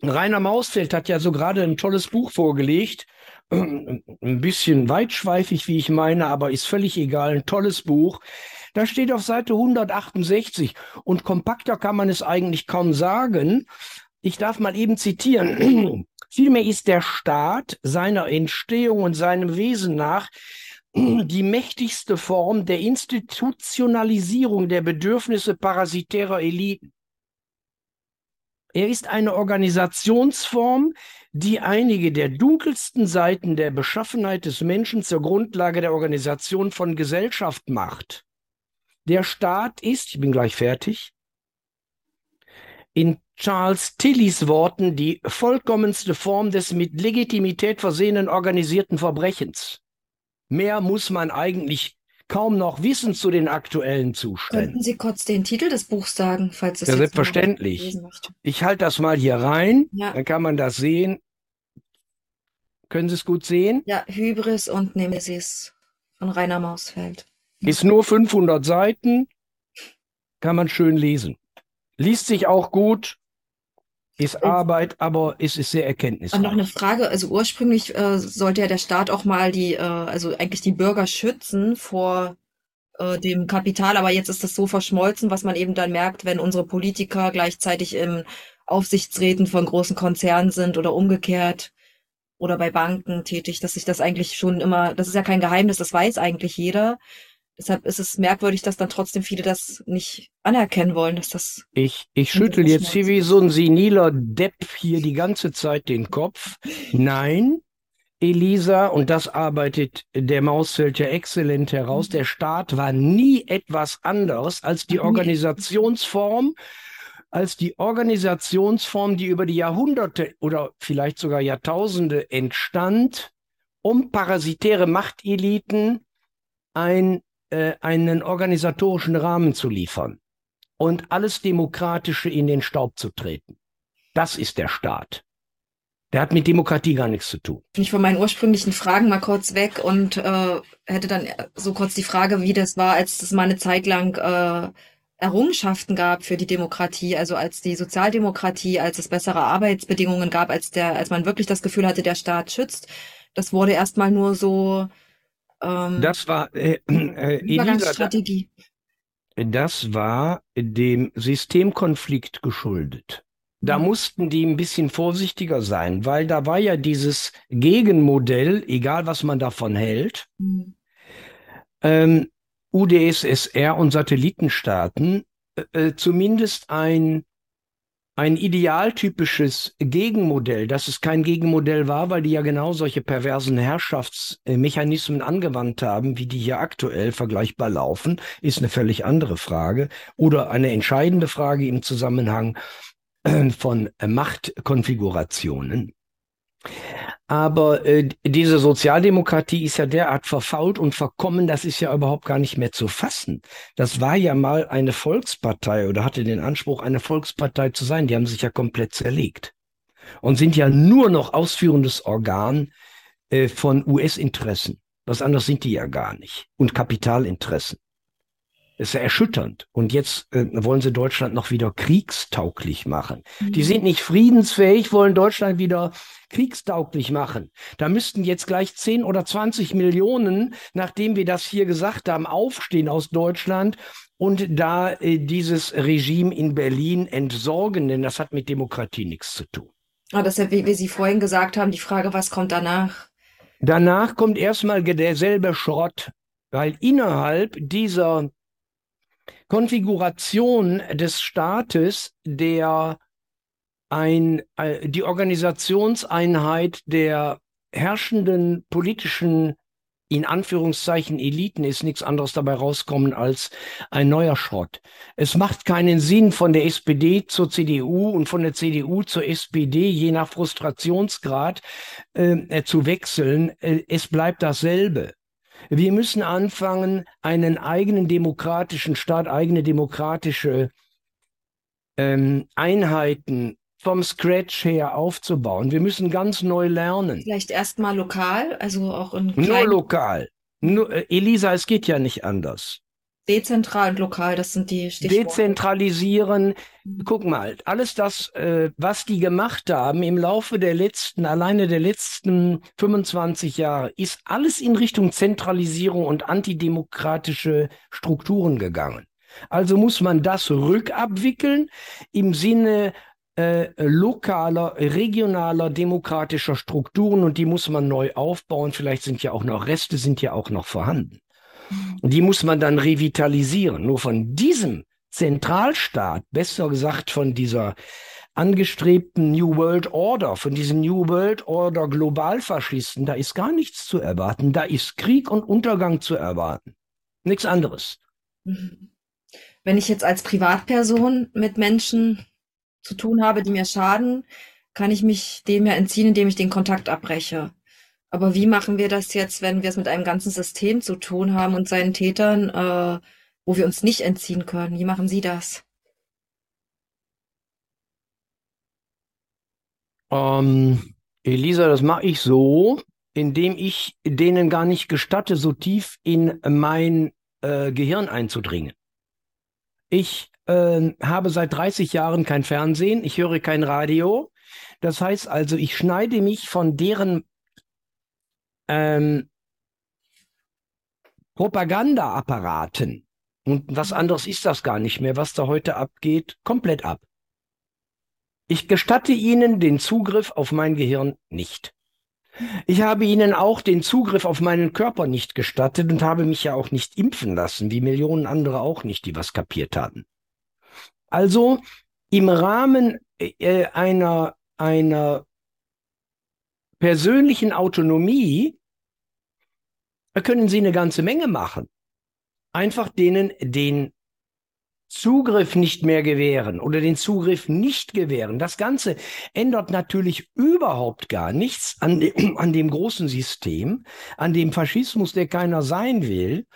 Rainer Mausfeld hat ja so gerade ein tolles Buch vorgelegt, ein bisschen weitschweifig, wie ich meine, aber ist völlig egal, ein tolles Buch. Da steht auf Seite 168 und kompakter kann man es eigentlich kaum sagen. Ich darf mal eben zitieren. Vielmehr ist der Staat seiner Entstehung und seinem Wesen nach die mächtigste Form der Institutionalisierung der Bedürfnisse parasitärer Eliten. Er ist eine Organisationsform, die einige der dunkelsten Seiten der Beschaffenheit des Menschen zur Grundlage der Organisation von Gesellschaft macht. Der Staat ist, ich bin gleich fertig, in Charles Tillys Worten die vollkommenste Form des mit Legitimität versehenen organisierten Verbrechens. Mehr muss man eigentlich kaum noch wissen zu den aktuellen Zuständen. Könnten Sie kurz den Titel des Buchs sagen, falls es Ja, selbstverständlich. Ich halte das mal hier rein, ja. dann kann man das sehen. Können Sie es gut sehen? Ja, Hybris und Nemesis von Rainer Mausfeld. Ist nur 500 Seiten, kann man schön lesen. Liest sich auch gut, ist Arbeit, aber es ist sehr erkenntnisreich. noch eine Frage, also ursprünglich äh, sollte ja der Staat auch mal die, äh, also eigentlich die Bürger schützen vor äh, dem Kapital, aber jetzt ist das so verschmolzen, was man eben dann merkt, wenn unsere Politiker gleichzeitig im Aufsichtsräten von großen Konzernen sind oder umgekehrt oder bei Banken tätig, dass sich das eigentlich schon immer, das ist ja kein Geheimnis, das weiß eigentlich jeder, Deshalb ist es merkwürdig, dass dann trotzdem viele das nicht anerkennen wollen, dass das. Ich, ich schüttel jetzt hier wie so ein seniler Depp hier die ganze Zeit den Kopf. Nein, Elisa, und das arbeitet der Mausfeld ja exzellent heraus, mhm. der Staat war nie etwas anderes als die Organisationsform, als die Organisationsform, die über die Jahrhunderte oder vielleicht sogar Jahrtausende entstand, um parasitäre Machteliten ein äh, einen organisatorischen Rahmen zu liefern und alles Demokratische in den Staub zu treten. Das ist der Staat. Der hat mit Demokratie gar nichts zu tun. Ich von meinen ursprünglichen Fragen mal kurz weg und äh, hätte dann so kurz die Frage, wie das war, als es mal eine Zeit lang äh, Errungenschaften gab für die Demokratie, also als die Sozialdemokratie, als es bessere Arbeitsbedingungen gab, als der, als man wirklich das Gefühl hatte, der Staat schützt. Das wurde erstmal nur so. Ähm, das war äh, äh, Übergangsstrategie. Das war dem Systemkonflikt geschuldet. Da mhm. mussten die ein bisschen vorsichtiger sein, weil da war ja dieses Gegenmodell, egal was man davon hält, mhm. ähm, UdSSR und Satellitenstaaten äh, äh, zumindest ein, ein idealtypisches Gegenmodell, dass es kein Gegenmodell war, weil die ja genau solche perversen Herrschaftsmechanismen angewandt haben, wie die hier aktuell vergleichbar laufen, ist eine völlig andere Frage oder eine entscheidende Frage im Zusammenhang äh, von Machtkonfigurationen. Aber äh, diese Sozialdemokratie ist ja derart verfault und verkommen, das ist ja überhaupt gar nicht mehr zu fassen. Das war ja mal eine Volkspartei oder hatte den Anspruch, eine Volkspartei zu sein. Die haben sich ja komplett zerlegt und sind ja nur noch ausführendes Organ äh, von US-Interessen. Was anderes sind die ja gar nicht. Und Kapitalinteressen. Ist ja erschütternd. Und jetzt äh, wollen sie Deutschland noch wieder kriegstauglich machen. Mhm. Die sind nicht friedensfähig, wollen Deutschland wieder kriegstauglich machen. Da müssten jetzt gleich 10 oder 20 Millionen, nachdem wir das hier gesagt haben, aufstehen aus Deutschland und da äh, dieses Regime in Berlin entsorgen, denn das hat mit Demokratie nichts zu tun. Ah, das ist ja, wie wir Sie vorhin gesagt haben, die Frage, was kommt danach? Danach kommt erstmal derselbe Schrott, weil innerhalb dieser Konfiguration des Staates, der ein, äh, die Organisationseinheit der herrschenden politischen, in Anführungszeichen, Eliten ist nichts anderes dabei rauskommen als ein neuer Schrott. Es macht keinen Sinn, von der SPD zur CDU und von der CDU zur SPD, je nach Frustrationsgrad, äh, zu wechseln. Äh, es bleibt dasselbe. Wir müssen anfangen, einen eigenen demokratischen Staat, eigene demokratische ähm, Einheiten vom Scratch her aufzubauen. Wir müssen ganz neu lernen. Vielleicht erstmal lokal, also auch in Nur lokal. Nur, äh, Elisa, es geht ja nicht anders. Dezentral und lokal, das sind die Stichworte. Dezentralisieren. Mhm. Guck mal, alles das, äh, was die gemacht haben im Laufe der letzten, alleine der letzten 25 Jahre, ist alles in Richtung Zentralisierung und antidemokratische Strukturen gegangen. Also muss man das rückabwickeln im Sinne äh, lokaler, regionaler, demokratischer Strukturen und die muss man neu aufbauen. Vielleicht sind ja auch noch Reste, sind ja auch noch vorhanden. Die muss man dann revitalisieren. Nur von diesem Zentralstaat, besser gesagt von dieser angestrebten New World Order, von diesen New World Order Globalfaschisten, da ist gar nichts zu erwarten. Da ist Krieg und Untergang zu erwarten. Nichts anderes. Wenn ich jetzt als Privatperson mit Menschen zu tun habe, die mir schaden, kann ich mich dem ja entziehen, indem ich den Kontakt abbreche. Aber wie machen wir das jetzt, wenn wir es mit einem ganzen System zu tun haben und seinen Tätern, äh, wo wir uns nicht entziehen können? Wie machen Sie das? Ähm, Elisa, das mache ich so, indem ich denen gar nicht gestatte, so tief in mein äh, Gehirn einzudringen. Ich äh, habe seit 30 Jahren kein Fernsehen, ich höre kein Radio. Das heißt also, ich schneide mich von deren ähm, Propagandaapparaten, und was anderes ist das gar nicht mehr, was da heute abgeht, komplett ab. Ich gestatte Ihnen den Zugriff auf mein Gehirn nicht. Ich habe Ihnen auch den Zugriff auf meinen Körper nicht gestattet und habe mich ja auch nicht impfen lassen, wie Millionen andere auch nicht, die was kapiert hatten. Also im Rahmen äh, einer, einer persönlichen Autonomie da können Sie eine ganze Menge machen. Einfach denen den Zugriff nicht mehr gewähren oder den Zugriff nicht gewähren. Das Ganze ändert natürlich überhaupt gar nichts an, dem, an dem großen System, an dem Faschismus, der keiner sein will,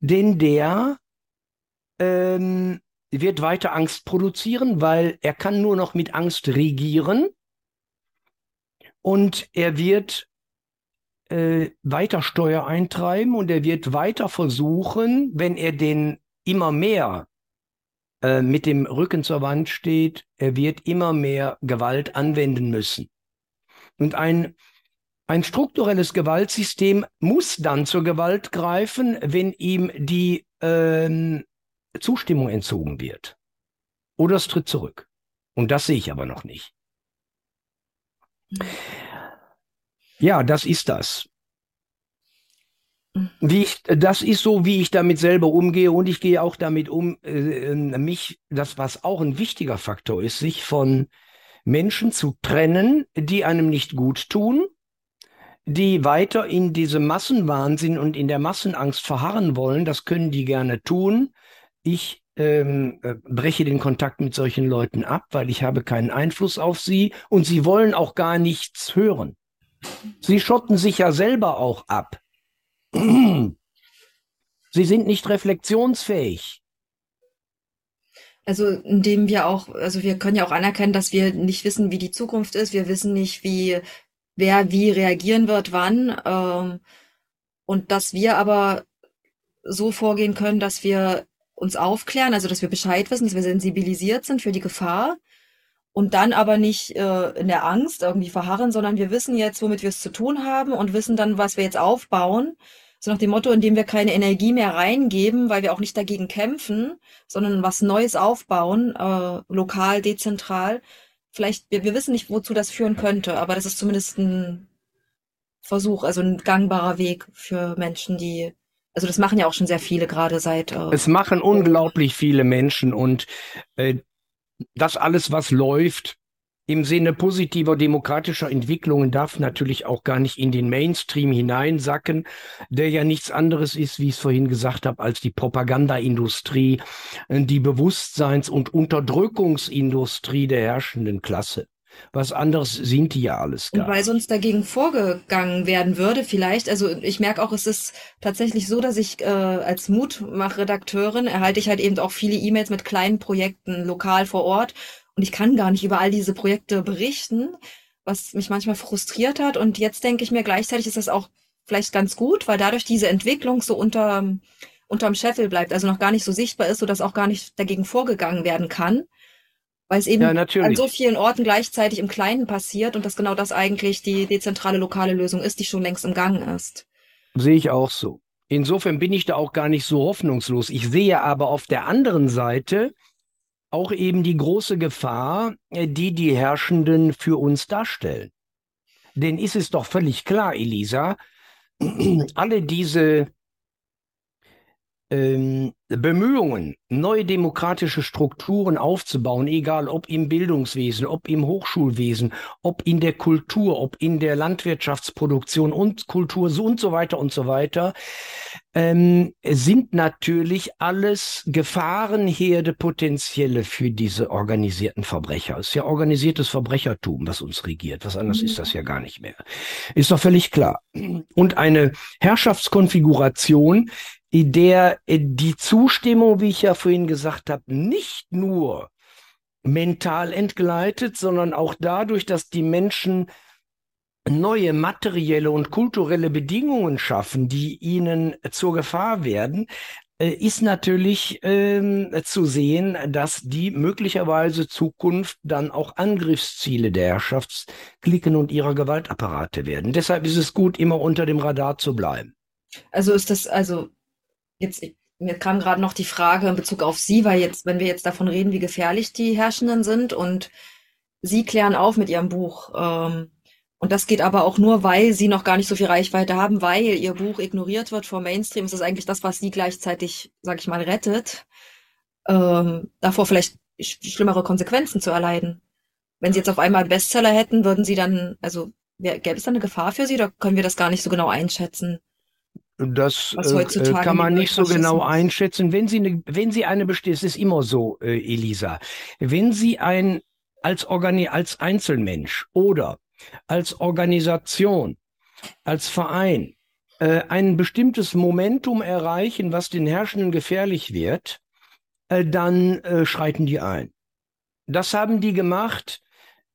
denn der ähm, wird weiter Angst produzieren, weil er kann nur noch mit Angst regieren und er wird äh, weiter Steuer eintreiben und er wird weiter versuchen, wenn er den immer mehr äh, mit dem Rücken zur Wand steht, er wird immer mehr Gewalt anwenden müssen. Und ein, ein strukturelles Gewaltsystem muss dann zur Gewalt greifen, wenn ihm die äh, Zustimmung entzogen wird. Oder es tritt zurück. Und das sehe ich aber noch nicht. Ja, das ist das. Wie ich, das ist so, wie ich damit selber umgehe und ich gehe auch damit um, äh, mich, das was auch ein wichtiger Faktor ist, sich von Menschen zu trennen, die einem nicht gut tun, die weiter in diesem Massenwahnsinn und in der Massenangst verharren wollen. Das können die gerne tun. Ich ähm, äh, breche den Kontakt mit solchen Leuten ab, weil ich habe keinen Einfluss auf sie und sie wollen auch gar nichts hören. Sie schotten sich ja selber auch ab. Sie sind nicht reflexionsfähig. Also indem wir auch, also wir können ja auch anerkennen, dass wir nicht wissen, wie die Zukunft ist. Wir wissen nicht, wie wer wie reagieren wird, wann. Ähm, und dass wir aber so vorgehen können, dass wir uns aufklären, also dass wir Bescheid wissen, dass wir sensibilisiert sind für die Gefahr und dann aber nicht äh, in der Angst irgendwie verharren, sondern wir wissen jetzt, womit wir es zu tun haben und wissen dann, was wir jetzt aufbauen. So nach dem Motto, indem wir keine Energie mehr reingeben, weil wir auch nicht dagegen kämpfen, sondern was Neues aufbauen, äh, lokal, dezentral. Vielleicht, wir, wir wissen nicht, wozu das führen könnte, aber das ist zumindest ein Versuch, also ein gangbarer Weg für Menschen, die also das machen ja auch schon sehr viele gerade seit. Äh, es machen unglaublich viele Menschen und äh, das alles, was läuft, im Sinne positiver demokratischer Entwicklungen darf natürlich auch gar nicht in den Mainstream hineinsacken, der ja nichts anderes ist, wie ich es vorhin gesagt habe, als die Propagandaindustrie, äh, die Bewusstseins- und Unterdrückungsindustrie der herrschenden Klasse. Was anderes sind die ja alles gar. Und weil sonst dagegen vorgegangen werden würde, vielleicht. Also ich merke auch, es ist tatsächlich so, dass ich äh, als Mutmachredakteurin erhalte ich halt eben auch viele E-Mails mit kleinen Projekten lokal vor Ort. Und ich kann gar nicht über all diese Projekte berichten, was mich manchmal frustriert hat. Und jetzt denke ich mir gleichzeitig ist das auch vielleicht ganz gut, weil dadurch diese Entwicklung so unter unterm Scheffel bleibt, also noch gar nicht so sichtbar ist, sodass auch gar nicht dagegen vorgegangen werden kann weil es eben ja, an so vielen Orten gleichzeitig im Kleinen passiert und dass genau das eigentlich die dezentrale lokale Lösung ist, die schon längst im Gang ist. Sehe ich auch so. Insofern bin ich da auch gar nicht so hoffnungslos. Ich sehe aber auf der anderen Seite auch eben die große Gefahr, äh, die die Herrschenden für uns darstellen. Denn ist es doch völlig klar, Elisa, alle diese ähm, Bemühungen, neue demokratische Strukturen aufzubauen, egal ob im Bildungswesen, ob im Hochschulwesen, ob in der Kultur, ob in der Landwirtschaftsproduktion und Kultur so und so weiter und so weiter, ähm, sind natürlich alles Gefahrenherde potenzielle für diese organisierten Verbrecher. Es ist ja organisiertes Verbrechertum, was uns regiert. Was anderes mhm. ist das ja gar nicht mehr. Ist doch völlig klar. Und eine Herrschaftskonfiguration, der die Zustimmung, wie ich ja vorhin gesagt habe, nicht nur mental entgleitet, sondern auch dadurch, dass die Menschen neue materielle und kulturelle Bedingungen schaffen, die ihnen zur Gefahr werden, äh, ist natürlich ähm, zu sehen, dass die möglicherweise Zukunft dann auch Angriffsziele der Herrschaftsklicken und ihrer Gewaltapparate werden. Deshalb ist es gut, immer unter dem Radar zu bleiben. Also ist das, also Jetzt, mir kam gerade noch die Frage in Bezug auf Sie, weil jetzt, wenn wir jetzt davon reden, wie gefährlich die Herrschenden sind und Sie klären auf mit Ihrem Buch. Ähm, und das geht aber auch nur, weil Sie noch gar nicht so viel Reichweite haben, weil Ihr Buch ignoriert wird vom Mainstream. Ist das eigentlich das, was Sie gleichzeitig, sag ich mal, rettet, ähm, davor vielleicht schlimmere Konsequenzen zu erleiden. Wenn Sie jetzt auf einmal Bestseller hätten, würden Sie dann, also gäbe es da eine Gefahr für Sie oder können wir das gar nicht so genau einschätzen? Das äh, kann man nicht so genau einschätzen. Wenn Sie eine, wenn Sie eine besteht, es ist immer so, äh, Elisa, wenn Sie ein als Organi als Einzelmensch oder als Organisation, als Verein äh, ein bestimmtes Momentum erreichen, was den Herrschenden gefährlich wird, äh, dann äh, schreiten die ein. Das haben die gemacht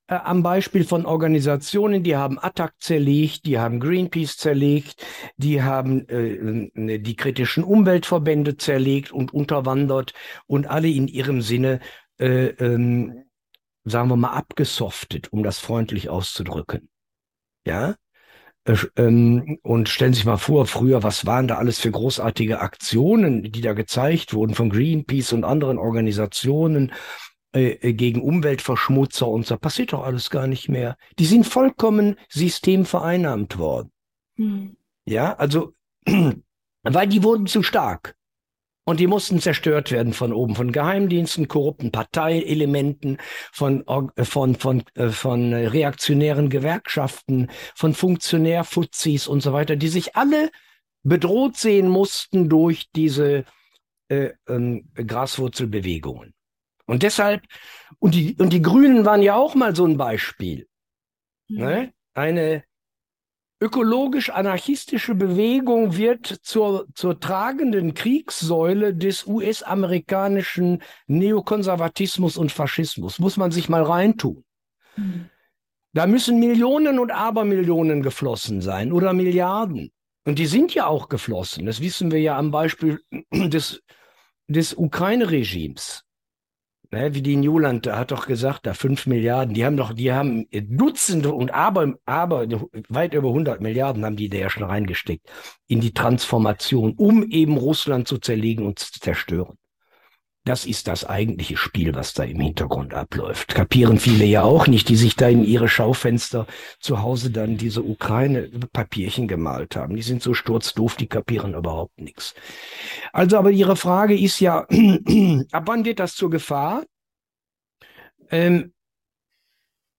äh, am Beispiel von Organisationen, die haben Attac zerlegt, die haben Greenpeace zerlegt, die haben äh, die kritischen Umweltverbände zerlegt und unterwandert und alle in ihrem Sinne, äh, ähm, sagen wir mal, abgesoftet, um das freundlich auszudrücken. Ja? Äh, ähm, und stellen Sie sich mal vor, früher, was waren da alles für großartige Aktionen, die da gezeigt wurden von Greenpeace und anderen Organisationen äh, äh, gegen Umweltverschmutzer und so. Passiert doch alles gar nicht mehr. Die sind vollkommen systemvereinnahmt worden. Mhm. Ja, also, weil die wurden zu stark. Und die mussten zerstört werden von oben, von Geheimdiensten, korrupten Parteielementen, von, äh, von, von, äh, von reaktionären Gewerkschaften, von Funktionärfuzis und so weiter, die sich alle bedroht sehen mussten durch diese äh, äh, Graswurzelbewegungen. Und deshalb, und die, und die Grünen waren ja auch mal so ein Beispiel. Mhm. Ne? Eine ökologisch-anarchistische Bewegung wird zur, zur tragenden Kriegssäule des US-amerikanischen Neokonservatismus und Faschismus. Muss man sich mal reintun. Mhm. Da müssen Millionen und Abermillionen geflossen sein oder Milliarden. Und die sind ja auch geflossen. Das wissen wir ja am Beispiel des, des Ukraine-Regimes ne, wie die Newland da hat doch gesagt, da fünf Milliarden, die haben doch, die haben Dutzende und aber, aber weit über 100 Milliarden haben die da ja schon reingesteckt in die Transformation, um eben Russland zu zerlegen und zu zerstören. Das ist das eigentliche Spiel, was da im Hintergrund abläuft. Kapieren viele ja auch nicht, die sich da in ihre Schaufenster zu Hause dann diese Ukraine-Papierchen gemalt haben. Die sind so sturzdoof, die kapieren überhaupt nichts. Also, aber Ihre Frage ist ja, ab wann wird das zur Gefahr? Ähm,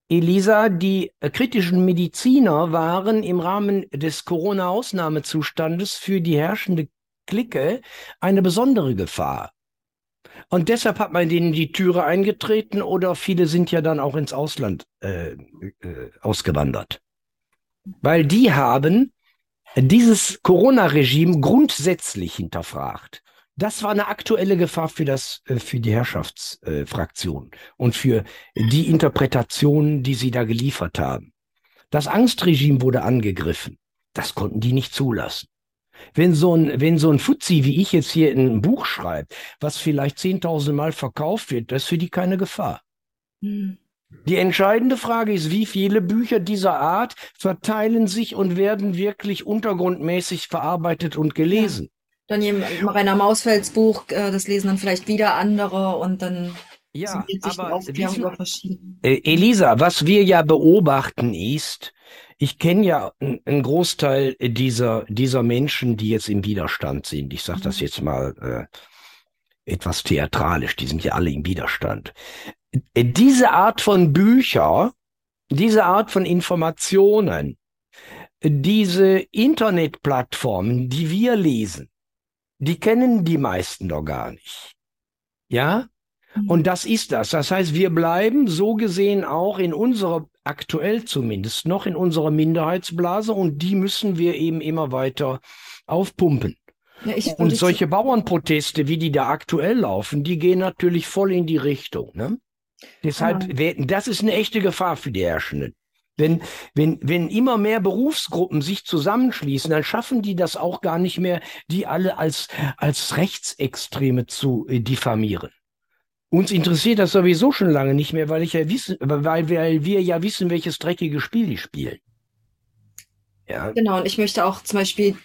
Elisa, die kritischen Mediziner waren im Rahmen des Corona-Ausnahmezustandes für die herrschende Clique eine besondere Gefahr. Und deshalb hat man denen die Türe eingetreten oder viele sind ja dann auch ins Ausland äh, äh, ausgewandert. Weil die haben dieses Corona-Regime grundsätzlich hinterfragt. Das war eine aktuelle Gefahr für das, äh, für die Herrschaftsfraktion und für die Interpretation, die sie da geliefert haben. Das Angstregime wurde angegriffen. Das konnten die nicht zulassen. Wenn so ein, wenn so ein Fuzzi wie ich jetzt hier ein Buch schreibt, was vielleicht 10.000 Mal verkauft wird, das ist für die keine Gefahr. Hm. Die entscheidende Frage ist, wie viele Bücher dieser Art verteilen sich und werden wirklich untergrundmäßig verarbeitet und gelesen. Ja. Dann Rainer Mausfelds Buch, äh, das lesen dann vielleicht wieder andere und dann ja, aber wissen, äh, Elisa, was wir ja beobachten ist, ich kenne ja einen Großteil dieser, dieser Menschen, die jetzt im Widerstand sind. Ich sage das mhm. jetzt mal äh, etwas theatralisch, die sind ja alle im Widerstand. Äh, diese Art von Bücher, diese Art von Informationen, diese Internetplattformen, die wir lesen, die kennen die meisten doch gar nicht. Ja? Mhm. Und das ist das. Das heißt, wir bleiben so gesehen auch in unserer aktuell zumindest noch in unserer Minderheitsblase und die müssen wir eben immer weiter aufpumpen. Ja, und solche Bauernproteste, wie die da aktuell laufen, die gehen natürlich voll in die Richtung. Ne? Deshalb, ah. das ist eine echte Gefahr für die Herrschenden. Wenn, wenn, wenn immer mehr Berufsgruppen sich zusammenschließen, dann schaffen die das auch gar nicht mehr, die alle als, als Rechtsextreme zu äh, diffamieren. Uns interessiert das sowieso schon lange nicht mehr, weil ich ja wissen, weil wir, weil wir ja wissen, welches dreckige Spiel die spielen. Ja. Genau, und ich möchte auch zum Beispiel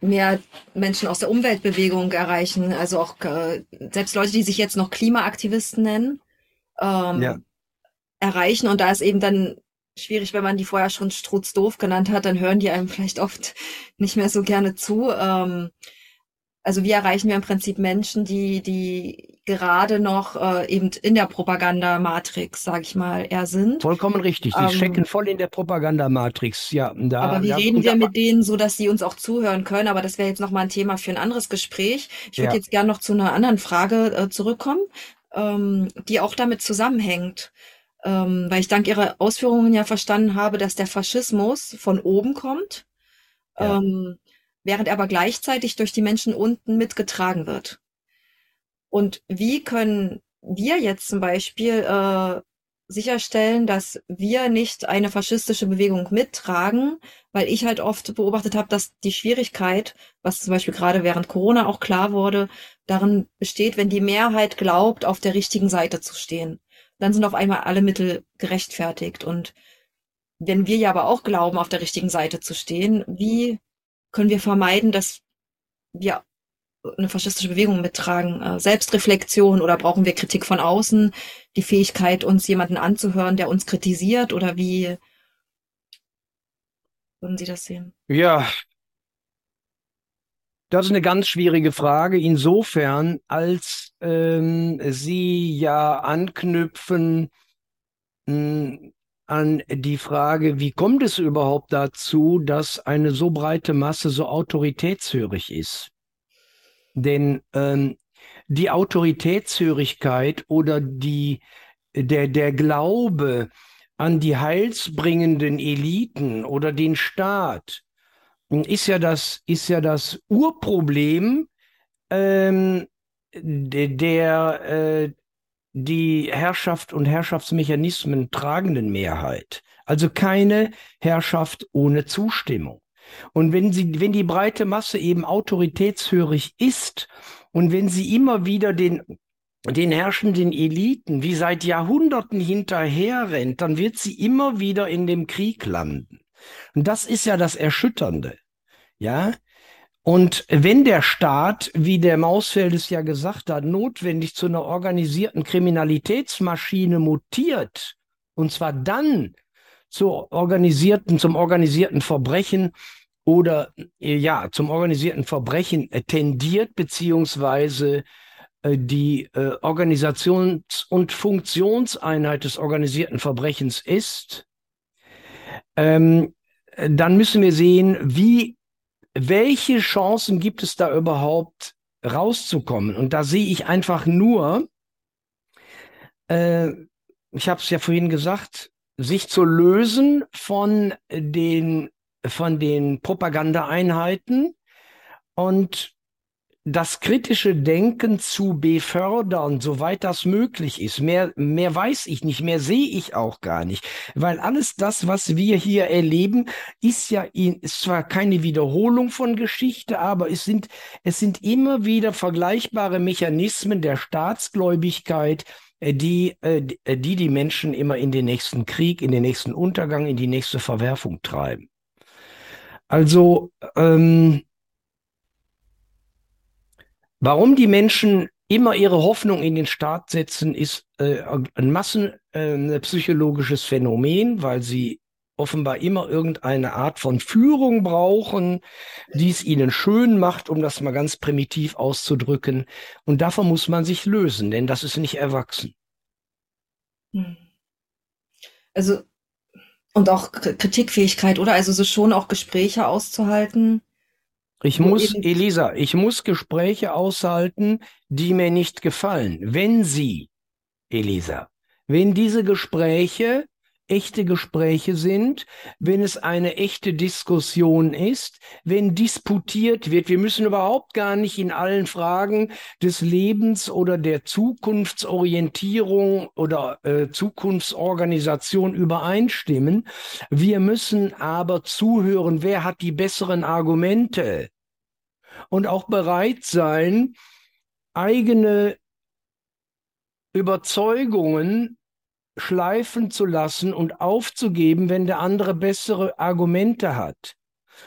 mehr Menschen aus der Umweltbewegung erreichen, also auch äh, selbst Leute, die sich jetzt noch Klimaaktivisten nennen, ähm, ja. erreichen. Und da ist eben dann schwierig, wenn man die vorher schon strutzdoof genannt hat, dann hören die einem vielleicht oft nicht mehr so gerne zu. Ähm, also wie erreichen wir im Prinzip Menschen, die, die gerade noch äh, eben in der Propagandamatrix, sag ich mal, eher sind. Vollkommen richtig. Die ähm, stecken voll in der Propagandamatrix. Ja, da, aber wie ja, reden wir mit denen so, dass sie uns auch zuhören können? Aber das wäre jetzt noch mal ein Thema für ein anderes Gespräch. Ich würde ja. jetzt gerne noch zu einer anderen Frage äh, zurückkommen, ähm, die auch damit zusammenhängt. Ähm, weil ich dank Ihrer Ausführungen ja verstanden habe, dass der Faschismus von oben kommt. Ja. Ähm, während er aber gleichzeitig durch die Menschen unten mitgetragen wird. Und wie können wir jetzt zum Beispiel äh, sicherstellen, dass wir nicht eine faschistische Bewegung mittragen, weil ich halt oft beobachtet habe, dass die Schwierigkeit, was zum Beispiel gerade während Corona auch klar wurde, darin besteht, wenn die Mehrheit glaubt, auf der richtigen Seite zu stehen. Dann sind auf einmal alle Mittel gerechtfertigt. Und wenn wir ja aber auch glauben, auf der richtigen Seite zu stehen, wie können wir vermeiden, dass wir eine faschistische Bewegung mittragen? Äh, Selbstreflexion oder brauchen wir Kritik von außen? Die Fähigkeit, uns jemanden anzuhören, der uns kritisiert? Oder wie würden Sie das sehen? Ja, das ist eine ganz schwierige Frage, insofern, als ähm, Sie ja anknüpfen an die Frage, wie kommt es überhaupt dazu, dass eine so breite Masse so autoritätshörig ist? Denn ähm, die Autoritätshörigkeit oder die, der, der Glaube an die heilsbringenden Eliten oder den Staat ist ja das, ist ja das Urproblem ähm, der, äh, die Herrschaft und Herrschaftsmechanismen tragenden Mehrheit. Also keine Herrschaft ohne Zustimmung. Und wenn sie, wenn die breite Masse eben autoritätshörig ist und wenn sie immer wieder den den herrschenden Eliten wie seit Jahrhunderten hinterher rennt, dann wird sie immer wieder in dem Krieg landen. Und das ist ja das Erschütternde. Ja. Und wenn der Staat, wie der Mausfeld es ja gesagt hat, notwendig zu einer organisierten Kriminalitätsmaschine mutiert, und zwar dann zur organisierten, zum organisierten Verbrechen, oder äh, ja, zum organisierten Verbrechen äh, tendiert, beziehungsweise äh, die Organisations- und Funktionseinheit des organisierten Verbrechens ist, ähm, dann müssen wir sehen, wie, welche Chancen gibt es da überhaupt rauszukommen? Und da sehe ich einfach nur, äh, ich habe es ja vorhin gesagt, sich zu lösen von den von den Propagandaeinheiten und das kritische Denken zu befördern, soweit das möglich ist. Mehr, mehr weiß ich nicht, mehr sehe ich auch gar nicht. Weil alles das, was wir hier erleben, ist ja ist zwar keine Wiederholung von Geschichte, aber es sind, es sind immer wieder vergleichbare Mechanismen der Staatsgläubigkeit, äh, die, äh, die die Menschen immer in den nächsten Krieg, in den nächsten Untergang, in die nächste Verwerfung treiben. Also, ähm, warum die Menschen immer ihre Hoffnung in den Staat setzen, ist äh, ein massenpsychologisches äh, Phänomen, weil sie offenbar immer irgendeine Art von Führung brauchen, die es ihnen schön macht, um das mal ganz primitiv auszudrücken. Und davon muss man sich lösen, denn das ist nicht erwachsen. Hm. Also und auch Kritikfähigkeit, oder? Also so schon auch Gespräche auszuhalten. Ich muss, Elisa, ich muss Gespräche aushalten, die mir nicht gefallen. Wenn Sie, Elisa, wenn diese Gespräche echte Gespräche sind, wenn es eine echte Diskussion ist, wenn disputiert wird. Wir müssen überhaupt gar nicht in allen Fragen des Lebens oder der Zukunftsorientierung oder äh, Zukunftsorganisation übereinstimmen. Wir müssen aber zuhören, wer hat die besseren Argumente und auch bereit sein, eigene Überzeugungen schleifen zu lassen und aufzugeben, wenn der andere bessere Argumente hat.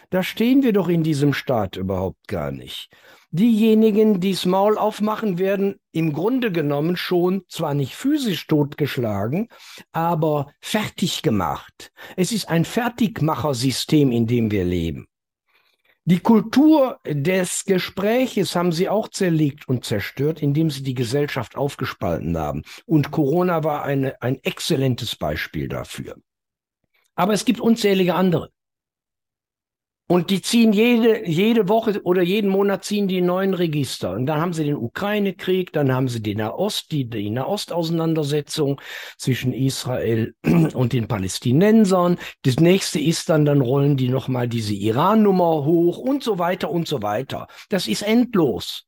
Da stehen wir doch in diesem Staat überhaupt gar nicht. Diejenigen, die das Maul aufmachen, werden im Grunde genommen schon zwar nicht physisch totgeschlagen, aber fertig gemacht. Es ist ein Fertigmachersystem, in dem wir leben. Die Kultur des Gespräches haben sie auch zerlegt und zerstört, indem sie die Gesellschaft aufgespalten haben. Und Corona war eine, ein exzellentes Beispiel dafür. Aber es gibt unzählige andere. Und die ziehen jede, jede Woche oder jeden Monat ziehen die neuen Register. Und dann haben sie den Ukraine-Krieg, dann haben sie die Nahost, die, die Nahost-Auseinandersetzung zwischen Israel und den Palästinensern. Das nächste ist dann, dann rollen die nochmal diese Iran-Nummer hoch und so weiter und so weiter. Das ist endlos.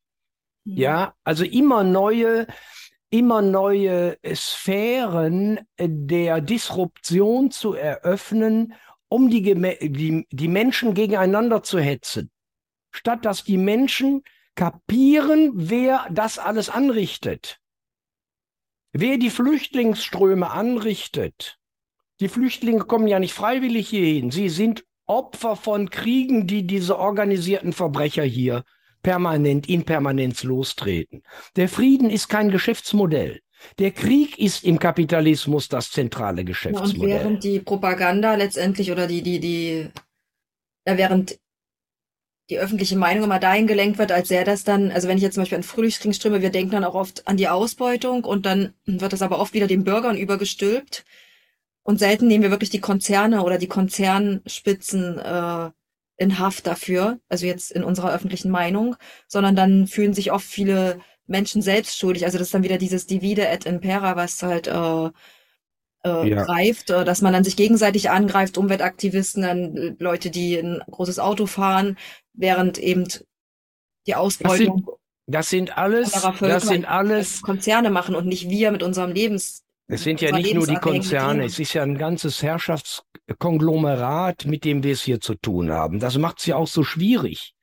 Mhm. Ja, also immer neue immer neue Sphären der Disruption zu eröffnen, um die, die, die Menschen gegeneinander zu hetzen. Statt dass die Menschen kapieren, wer das alles anrichtet. Wer die Flüchtlingsströme anrichtet. Die Flüchtlinge kommen ja nicht freiwillig hierhin. Sie sind Opfer von Kriegen, die diese organisierten Verbrecher hier permanent in Permanenz lostreten. Der Frieden ist kein Geschäftsmodell. Der Krieg ist im Kapitalismus das zentrale Geschäftsmodell. Ja, und während die Propaganda letztendlich oder die, die, die, ja, während die öffentliche Meinung immer dahin gelenkt wird, als sähe das dann, also wenn ich jetzt zum Beispiel an Frühlingskrieg wir denken dann auch oft an die Ausbeutung und dann wird das aber oft wieder den Bürgern übergestülpt. Und selten nehmen wir wirklich die Konzerne oder die Konzernspitzen äh, in Haft dafür, also jetzt in unserer öffentlichen Meinung, sondern dann fühlen sich oft viele Menschen selbst schuldig. Also das ist dann wieder dieses Divide et Impera, was halt äh, äh, ja. greift, äh, dass man dann sich gegenseitig angreift, Umweltaktivisten, dann äh, Leute, die ein großes Auto fahren, während eben die Ausbeutung. Das sind, das sind alles, das sind alles Konzerne machen und nicht wir mit unserem Lebens es sind ja nicht nur die Konzerne, es ist ja ein ganzes Herrschaftskonglomerat, mit dem wir es hier zu tun haben. Das macht es ja auch so schwierig,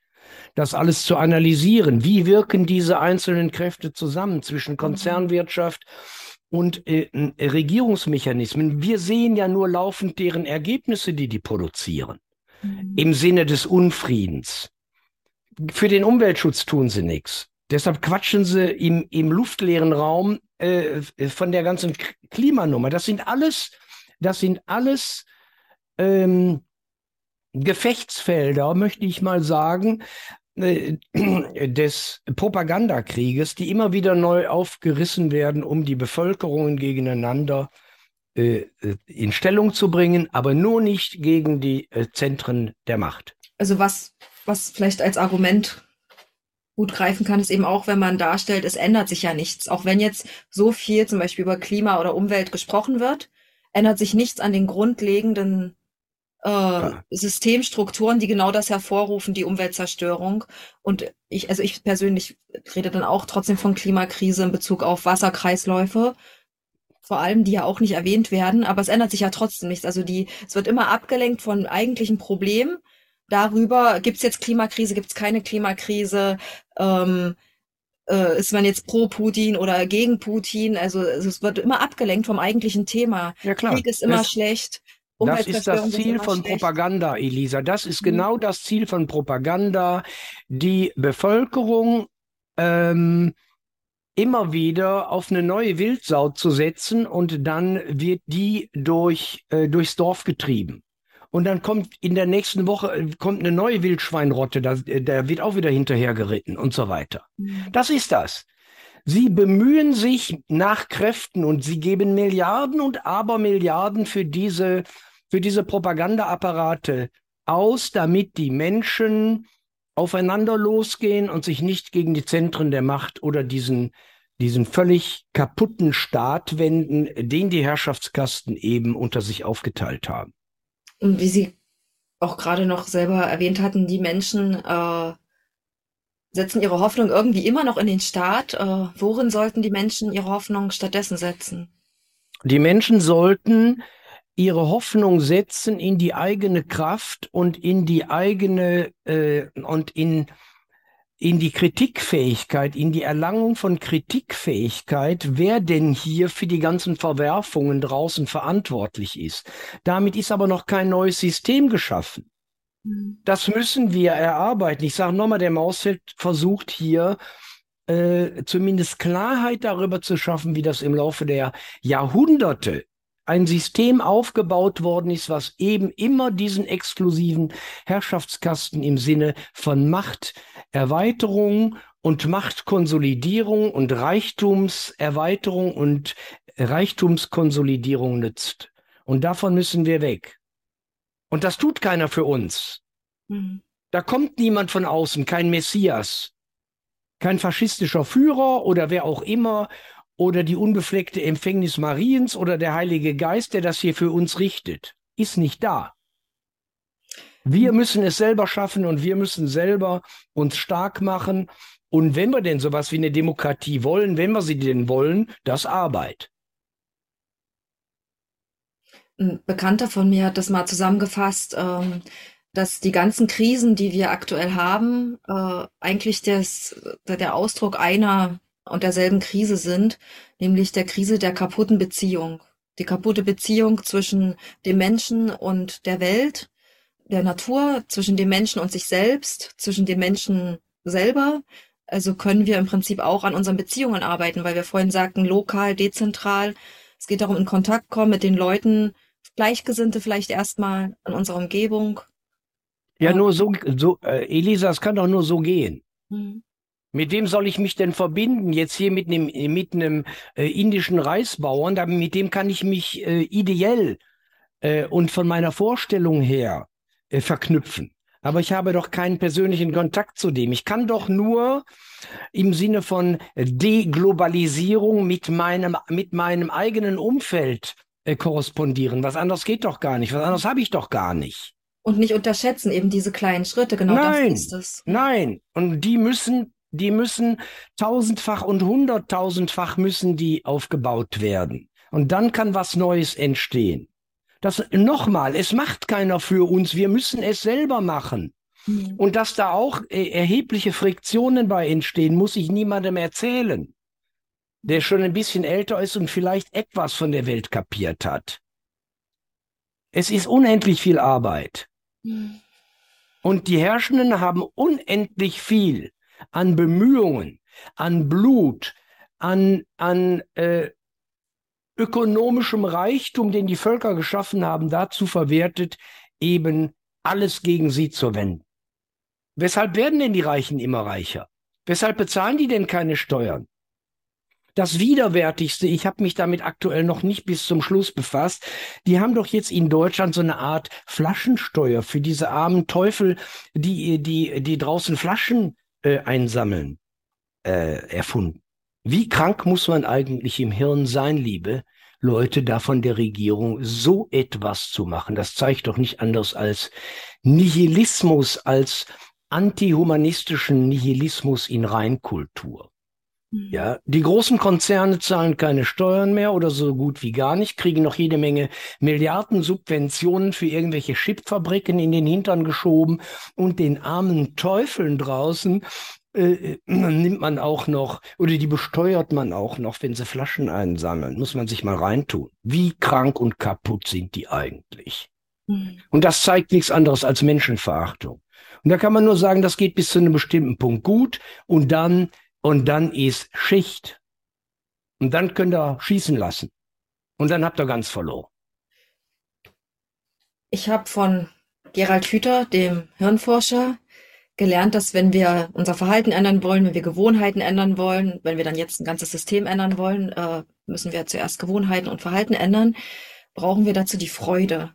das alles zu analysieren. Wie wirken diese einzelnen Kräfte zusammen zwischen Konzernwirtschaft und äh, Regierungsmechanismen? Wir sehen ja nur laufend deren Ergebnisse, die die produzieren, mhm. im Sinne des Unfriedens. Für den Umweltschutz tun sie nichts. Deshalb quatschen sie im, im luftleeren Raum äh, von der ganzen Klimanummer. Das sind alles, das sind alles ähm, Gefechtsfelder, möchte ich mal sagen, äh, des Propagandakrieges, die immer wieder neu aufgerissen werden, um die Bevölkerungen gegeneinander äh, äh in Stellung zu bringen, aber nur nicht gegen die äh, Zentren der Macht. Also was, was vielleicht als Argument gut greifen kann, ist eben auch, wenn man darstellt, es ändert sich ja nichts. Auch wenn jetzt so viel zum Beispiel über Klima oder Umwelt gesprochen wird, ändert sich nichts an den grundlegenden äh. Systemstrukturen, die genau das hervorrufen, die Umweltzerstörung. Und ich, also ich persönlich rede dann auch trotzdem von Klimakrise in Bezug auf Wasserkreisläufe. Vor allem, die ja auch nicht erwähnt werden, aber es ändert sich ja trotzdem nichts. Also die, es wird immer abgelenkt von eigentlichen Problemen darüber, gibt es jetzt Klimakrise, gibt es keine Klimakrise, ähm, äh, ist man jetzt pro Putin oder gegen Putin? Also, es wird immer abgelenkt vom eigentlichen Thema. Ja, klar. Krieg ist immer das, schlecht. Das ist das Ziel von schlecht. Propaganda, Elisa. Das ist mhm. genau das Ziel von Propaganda, die Bevölkerung ähm, immer wieder auf eine neue Wildsau zu setzen und dann wird die durch, äh, durchs Dorf getrieben. Und dann kommt in der nächsten Woche äh, kommt eine neue Wildschweinrotte, da, äh, da wird auch wieder hinterher geritten und so weiter. Mhm. Das ist das. Sie bemühen sich nach Kräften und sie geben Milliarden und Abermilliarden für diese, für diese Propagandaapparate aus, damit die Menschen aufeinander losgehen und sich nicht gegen die Zentren der Macht oder diesen, diesen völlig kaputten Staat wenden, den die Herrschaftskasten eben unter sich aufgeteilt haben. Und wie Sie auch gerade noch selber erwähnt hatten, die Menschen äh, setzen ihre Hoffnung irgendwie immer noch in den Staat. Äh, worin sollten die Menschen ihre Hoffnung stattdessen setzen? Die Menschen sollten ihre Hoffnung setzen in die eigene Kraft und in die eigene äh, und in in die Kritikfähigkeit, in die Erlangung von Kritikfähigkeit, wer denn hier für die ganzen Verwerfungen draußen verantwortlich ist. Damit ist aber noch kein neues System geschaffen. Mhm. Das müssen wir erarbeiten. Ich sage nochmal, der Mausfeld versucht hier äh, zumindest Klarheit darüber zu schaffen, wie das im Laufe der Jahrhunderte ein System aufgebaut worden ist, was eben immer diesen exklusiven Herrschaftskasten im Sinne von Machterweiterung und Machtkonsolidierung und Reichtumserweiterung und Reichtumskonsolidierung nützt. Und davon müssen wir weg. Und das tut keiner für uns. Mhm. Da kommt niemand von außen, kein Messias, kein faschistischer Führer oder wer auch immer oder die unbefleckte Empfängnis Mariens oder der Heilige Geist, der das hier für uns richtet, ist nicht da. Wir müssen es selber schaffen und wir müssen selber uns stark machen. Und wenn wir denn sowas wie eine Demokratie wollen, wenn wir sie denn wollen, das Arbeit. Ein Bekannter von mir hat das mal zusammengefasst, ähm, dass die ganzen Krisen, die wir aktuell haben, äh, eigentlich des, der Ausdruck einer und derselben Krise sind, nämlich der Krise der kaputten Beziehung. Die kaputte Beziehung zwischen dem Menschen und der Welt, der Natur, zwischen dem Menschen und sich selbst, zwischen dem Menschen selber. Also können wir im Prinzip auch an unseren Beziehungen arbeiten, weil wir vorhin sagten, lokal, dezentral. Es geht darum, in Kontakt kommen mit den Leuten, Gleichgesinnte vielleicht erstmal in unserer Umgebung. Ja, nur so, so äh, Elisa, es kann doch nur so gehen. Mhm. Mit wem soll ich mich denn verbinden? Jetzt hier mit einem, mit einem äh, indischen Reisbauern, da, mit dem kann ich mich äh, ideell äh, und von meiner Vorstellung her äh, verknüpfen. Aber ich habe doch keinen persönlichen Kontakt zu dem. Ich kann doch nur im Sinne von Deglobalisierung mit meinem, mit meinem eigenen Umfeld äh, korrespondieren. Was anderes geht doch gar nicht. Was anderes habe ich doch gar nicht. Und nicht unterschätzen eben diese kleinen Schritte, genau nein, das ist es. Nein, und die müssen, die müssen tausendfach und hunderttausendfach müssen die aufgebaut werden. Und dann kann was Neues entstehen. Das nochmal, es macht keiner für uns, wir müssen es selber machen. Mhm. Und dass da auch äh, erhebliche Friktionen bei entstehen, muss ich niemandem erzählen, der schon ein bisschen älter ist und vielleicht etwas von der Welt kapiert hat. Es ist unendlich viel Arbeit. Und die Herrschenden haben unendlich viel an Bemühungen, an Blut, an, an äh, ökonomischem Reichtum, den die Völker geschaffen haben, dazu verwertet, eben alles gegen sie zu wenden. Weshalb werden denn die Reichen immer reicher? Weshalb bezahlen die denn keine Steuern? Das Widerwärtigste, ich habe mich damit aktuell noch nicht bis zum Schluss befasst, die haben doch jetzt in Deutschland so eine Art Flaschensteuer für diese armen Teufel, die, die, die draußen Flaschen äh, einsammeln, äh, erfunden. Wie krank muss man eigentlich im Hirn sein, liebe Leute, da von der Regierung so etwas zu machen? Das zeigt doch nicht anders als Nihilismus, als antihumanistischen Nihilismus in Reinkultur. Ja, die großen Konzerne zahlen keine Steuern mehr oder so gut wie gar nicht, kriegen noch jede Menge Milliarden Subventionen für irgendwelche Chipfabriken in den Hintern geschoben und den armen Teufeln draußen äh, nimmt man auch noch oder die besteuert man auch noch, wenn sie Flaschen einsammeln. Muss man sich mal reintun. Wie krank und kaputt sind die eigentlich? Mhm. Und das zeigt nichts anderes als Menschenverachtung. Und da kann man nur sagen, das geht bis zu einem bestimmten Punkt gut und dann und dann ist Schicht. Und dann könnt ihr schießen lassen. Und dann habt ihr ganz verloren. Ich habe von Gerald Hüther, dem Hirnforscher, gelernt, dass wenn wir unser Verhalten ändern wollen, wenn wir Gewohnheiten ändern wollen, wenn wir dann jetzt ein ganzes System ändern wollen, äh, müssen wir zuerst Gewohnheiten und Verhalten ändern, brauchen wir dazu die Freude.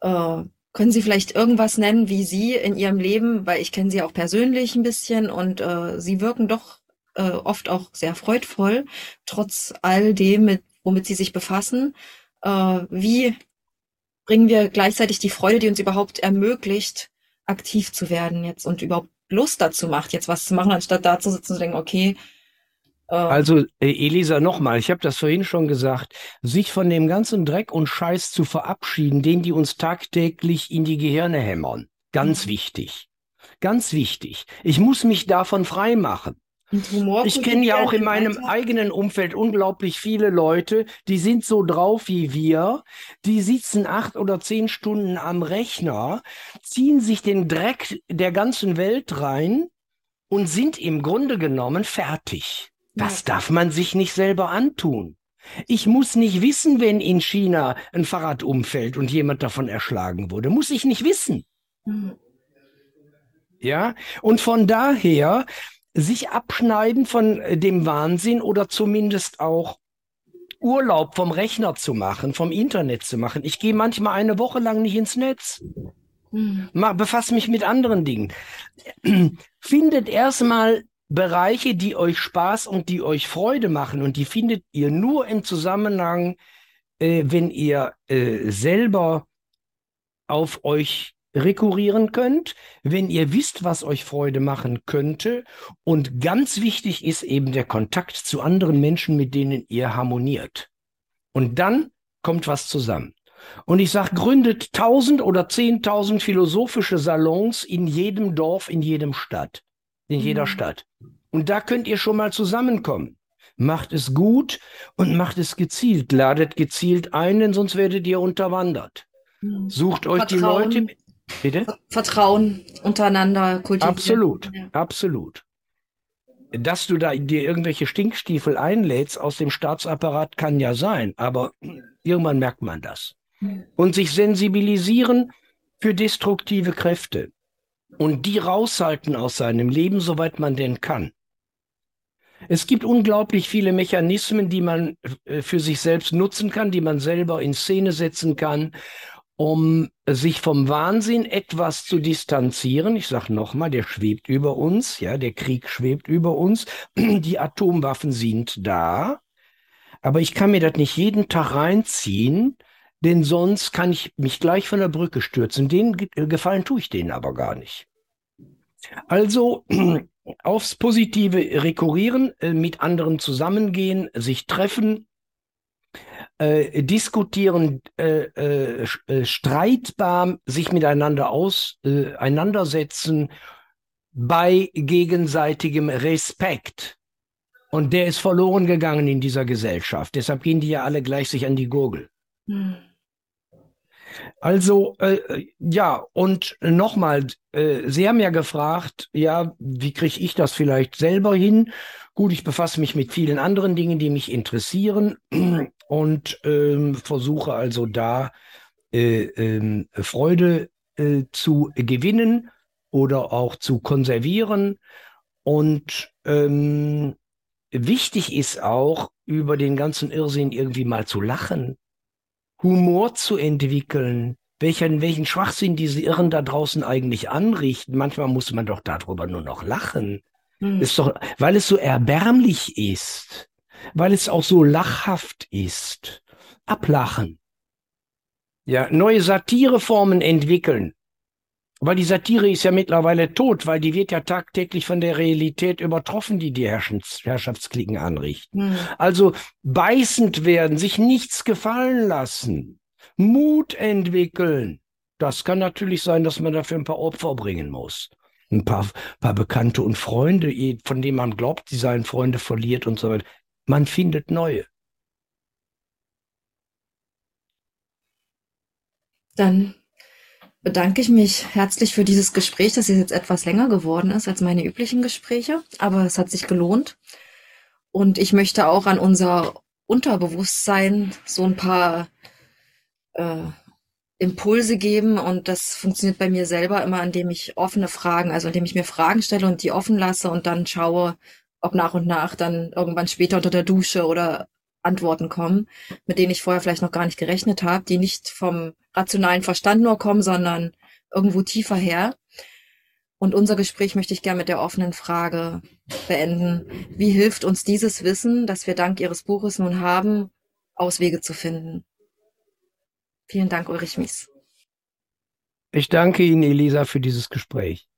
Äh, können Sie vielleicht irgendwas nennen, wie Sie in Ihrem Leben, weil ich kenne Sie auch persönlich ein bisschen und äh, Sie wirken doch äh, oft auch sehr freudvoll, trotz all dem, mit, womit sie sich befassen. Äh, wie bringen wir gleichzeitig die Freude, die uns überhaupt ermöglicht, aktiv zu werden jetzt und überhaupt Lust dazu macht, jetzt was zu machen, anstatt da zu sitzen und zu denken, okay. Äh, also äh, Elisa, nochmal, ich habe das vorhin schon gesagt, sich von dem ganzen Dreck und Scheiß zu verabschieden, den die uns tagtäglich in die Gehirne hämmern. Ganz mhm. wichtig. Ganz wichtig. Ich muss mich davon frei machen. Ich kenne ja auch in meinem eigenen Umfeld unglaublich viele Leute, die sind so drauf wie wir, die sitzen acht oder zehn Stunden am Rechner, ziehen sich den Dreck der ganzen Welt rein und sind im Grunde genommen fertig. Das ja. darf man sich nicht selber antun. Ich muss nicht wissen, wenn in China ein Fahrrad umfällt und jemand davon erschlagen wurde. Muss ich nicht wissen. Mhm. Ja, und von daher sich abschneiden von äh, dem Wahnsinn oder zumindest auch Urlaub vom Rechner zu machen, vom Internet zu machen. Ich gehe manchmal eine Woche lang nicht ins Netz. Hm. Befasse mich mit anderen Dingen. Findet erstmal Bereiche, die euch Spaß und die euch Freude machen. Und die findet ihr nur im Zusammenhang, äh, wenn ihr äh, selber auf euch rekurrieren könnt, wenn ihr wisst, was euch Freude machen könnte. Und ganz wichtig ist eben der Kontakt zu anderen Menschen, mit denen ihr harmoniert. Und dann kommt was zusammen. Und ich sage, gründet tausend oder zehntausend philosophische Salons in jedem Dorf, in jedem Stadt, in jeder mhm. Stadt. Und da könnt ihr schon mal zusammenkommen. Macht es gut und macht es gezielt. Ladet gezielt ein, denn sonst werdet ihr unterwandert. Mhm. Sucht euch Vertrauen, die Leute. Bitte? Vertrauen untereinander kultivieren. Absolut, ja. absolut. Dass du da dir irgendwelche Stinkstiefel einlädst aus dem Staatsapparat, kann ja sein, aber irgendwann merkt man das. Und sich sensibilisieren für destruktive Kräfte und die raushalten aus seinem Leben, soweit man denn kann. Es gibt unglaublich viele Mechanismen, die man äh, für sich selbst nutzen kann, die man selber in Szene setzen kann, um sich vom Wahnsinn etwas zu distanzieren. Ich sage nochmal, der schwebt über uns, ja, der Krieg schwebt über uns, die Atomwaffen sind da, aber ich kann mir das nicht jeden Tag reinziehen, denn sonst kann ich mich gleich von der Brücke stürzen. Den Gefallen tue ich denen aber gar nicht. Also aufs Positive rekurrieren, äh, mit anderen zusammengehen, sich treffen, äh, diskutieren, äh, äh, äh streitbar sich miteinander auseinandersetzen bei gegenseitigem Respekt. Und der ist verloren gegangen in dieser Gesellschaft. Deshalb gehen die ja alle gleich sich an die Gurgel. Hm. Also äh, ja, und nochmal, äh, Sie haben ja gefragt, ja, wie kriege ich das vielleicht selber hin? Gut, ich befasse mich mit vielen anderen Dingen, die mich interessieren und ähm, versuche also da äh, ähm, Freude äh, zu gewinnen oder auch zu konservieren. Und ähm, wichtig ist auch, über den ganzen Irrsinn irgendwie mal zu lachen Humor zu entwickeln, welchen, welchen Schwachsinn diese Irren da draußen eigentlich anrichten. Manchmal muss man doch darüber nur noch lachen. Hm. Ist doch, weil es so erbärmlich ist, weil es auch so lachhaft ist. Ablachen. Ja, neue Satireformen entwickeln. Weil die Satire ist ja mittlerweile tot, weil die wird ja tagtäglich von der Realität übertroffen, die die Herrschafts Herrschaftsklicken anrichten. Mhm. Also beißend werden, sich nichts gefallen lassen, Mut entwickeln. Das kann natürlich sein, dass man dafür ein paar Opfer bringen muss. Ein paar, paar Bekannte und Freunde, von denen man glaubt, sie seien Freunde, verliert und so weiter. Man findet neue. Dann bedanke ich mich herzlich für dieses Gespräch, das jetzt etwas länger geworden ist als meine üblichen Gespräche, aber es hat sich gelohnt. Und ich möchte auch an unser Unterbewusstsein so ein paar äh, Impulse geben und das funktioniert bei mir selber immer, indem ich offene Fragen, also indem ich mir Fragen stelle und die offen lasse und dann schaue, ob nach und nach dann irgendwann später unter der Dusche oder Antworten kommen, mit denen ich vorher vielleicht noch gar nicht gerechnet habe, die nicht vom rationalen Verstand nur kommen, sondern irgendwo tiefer her. Und unser Gespräch möchte ich gerne mit der offenen Frage beenden. Wie hilft uns dieses Wissen, das wir dank Ihres Buches nun haben, Auswege zu finden? Vielen Dank, Ulrich Mies. Ich danke Ihnen, Elisa, für dieses Gespräch.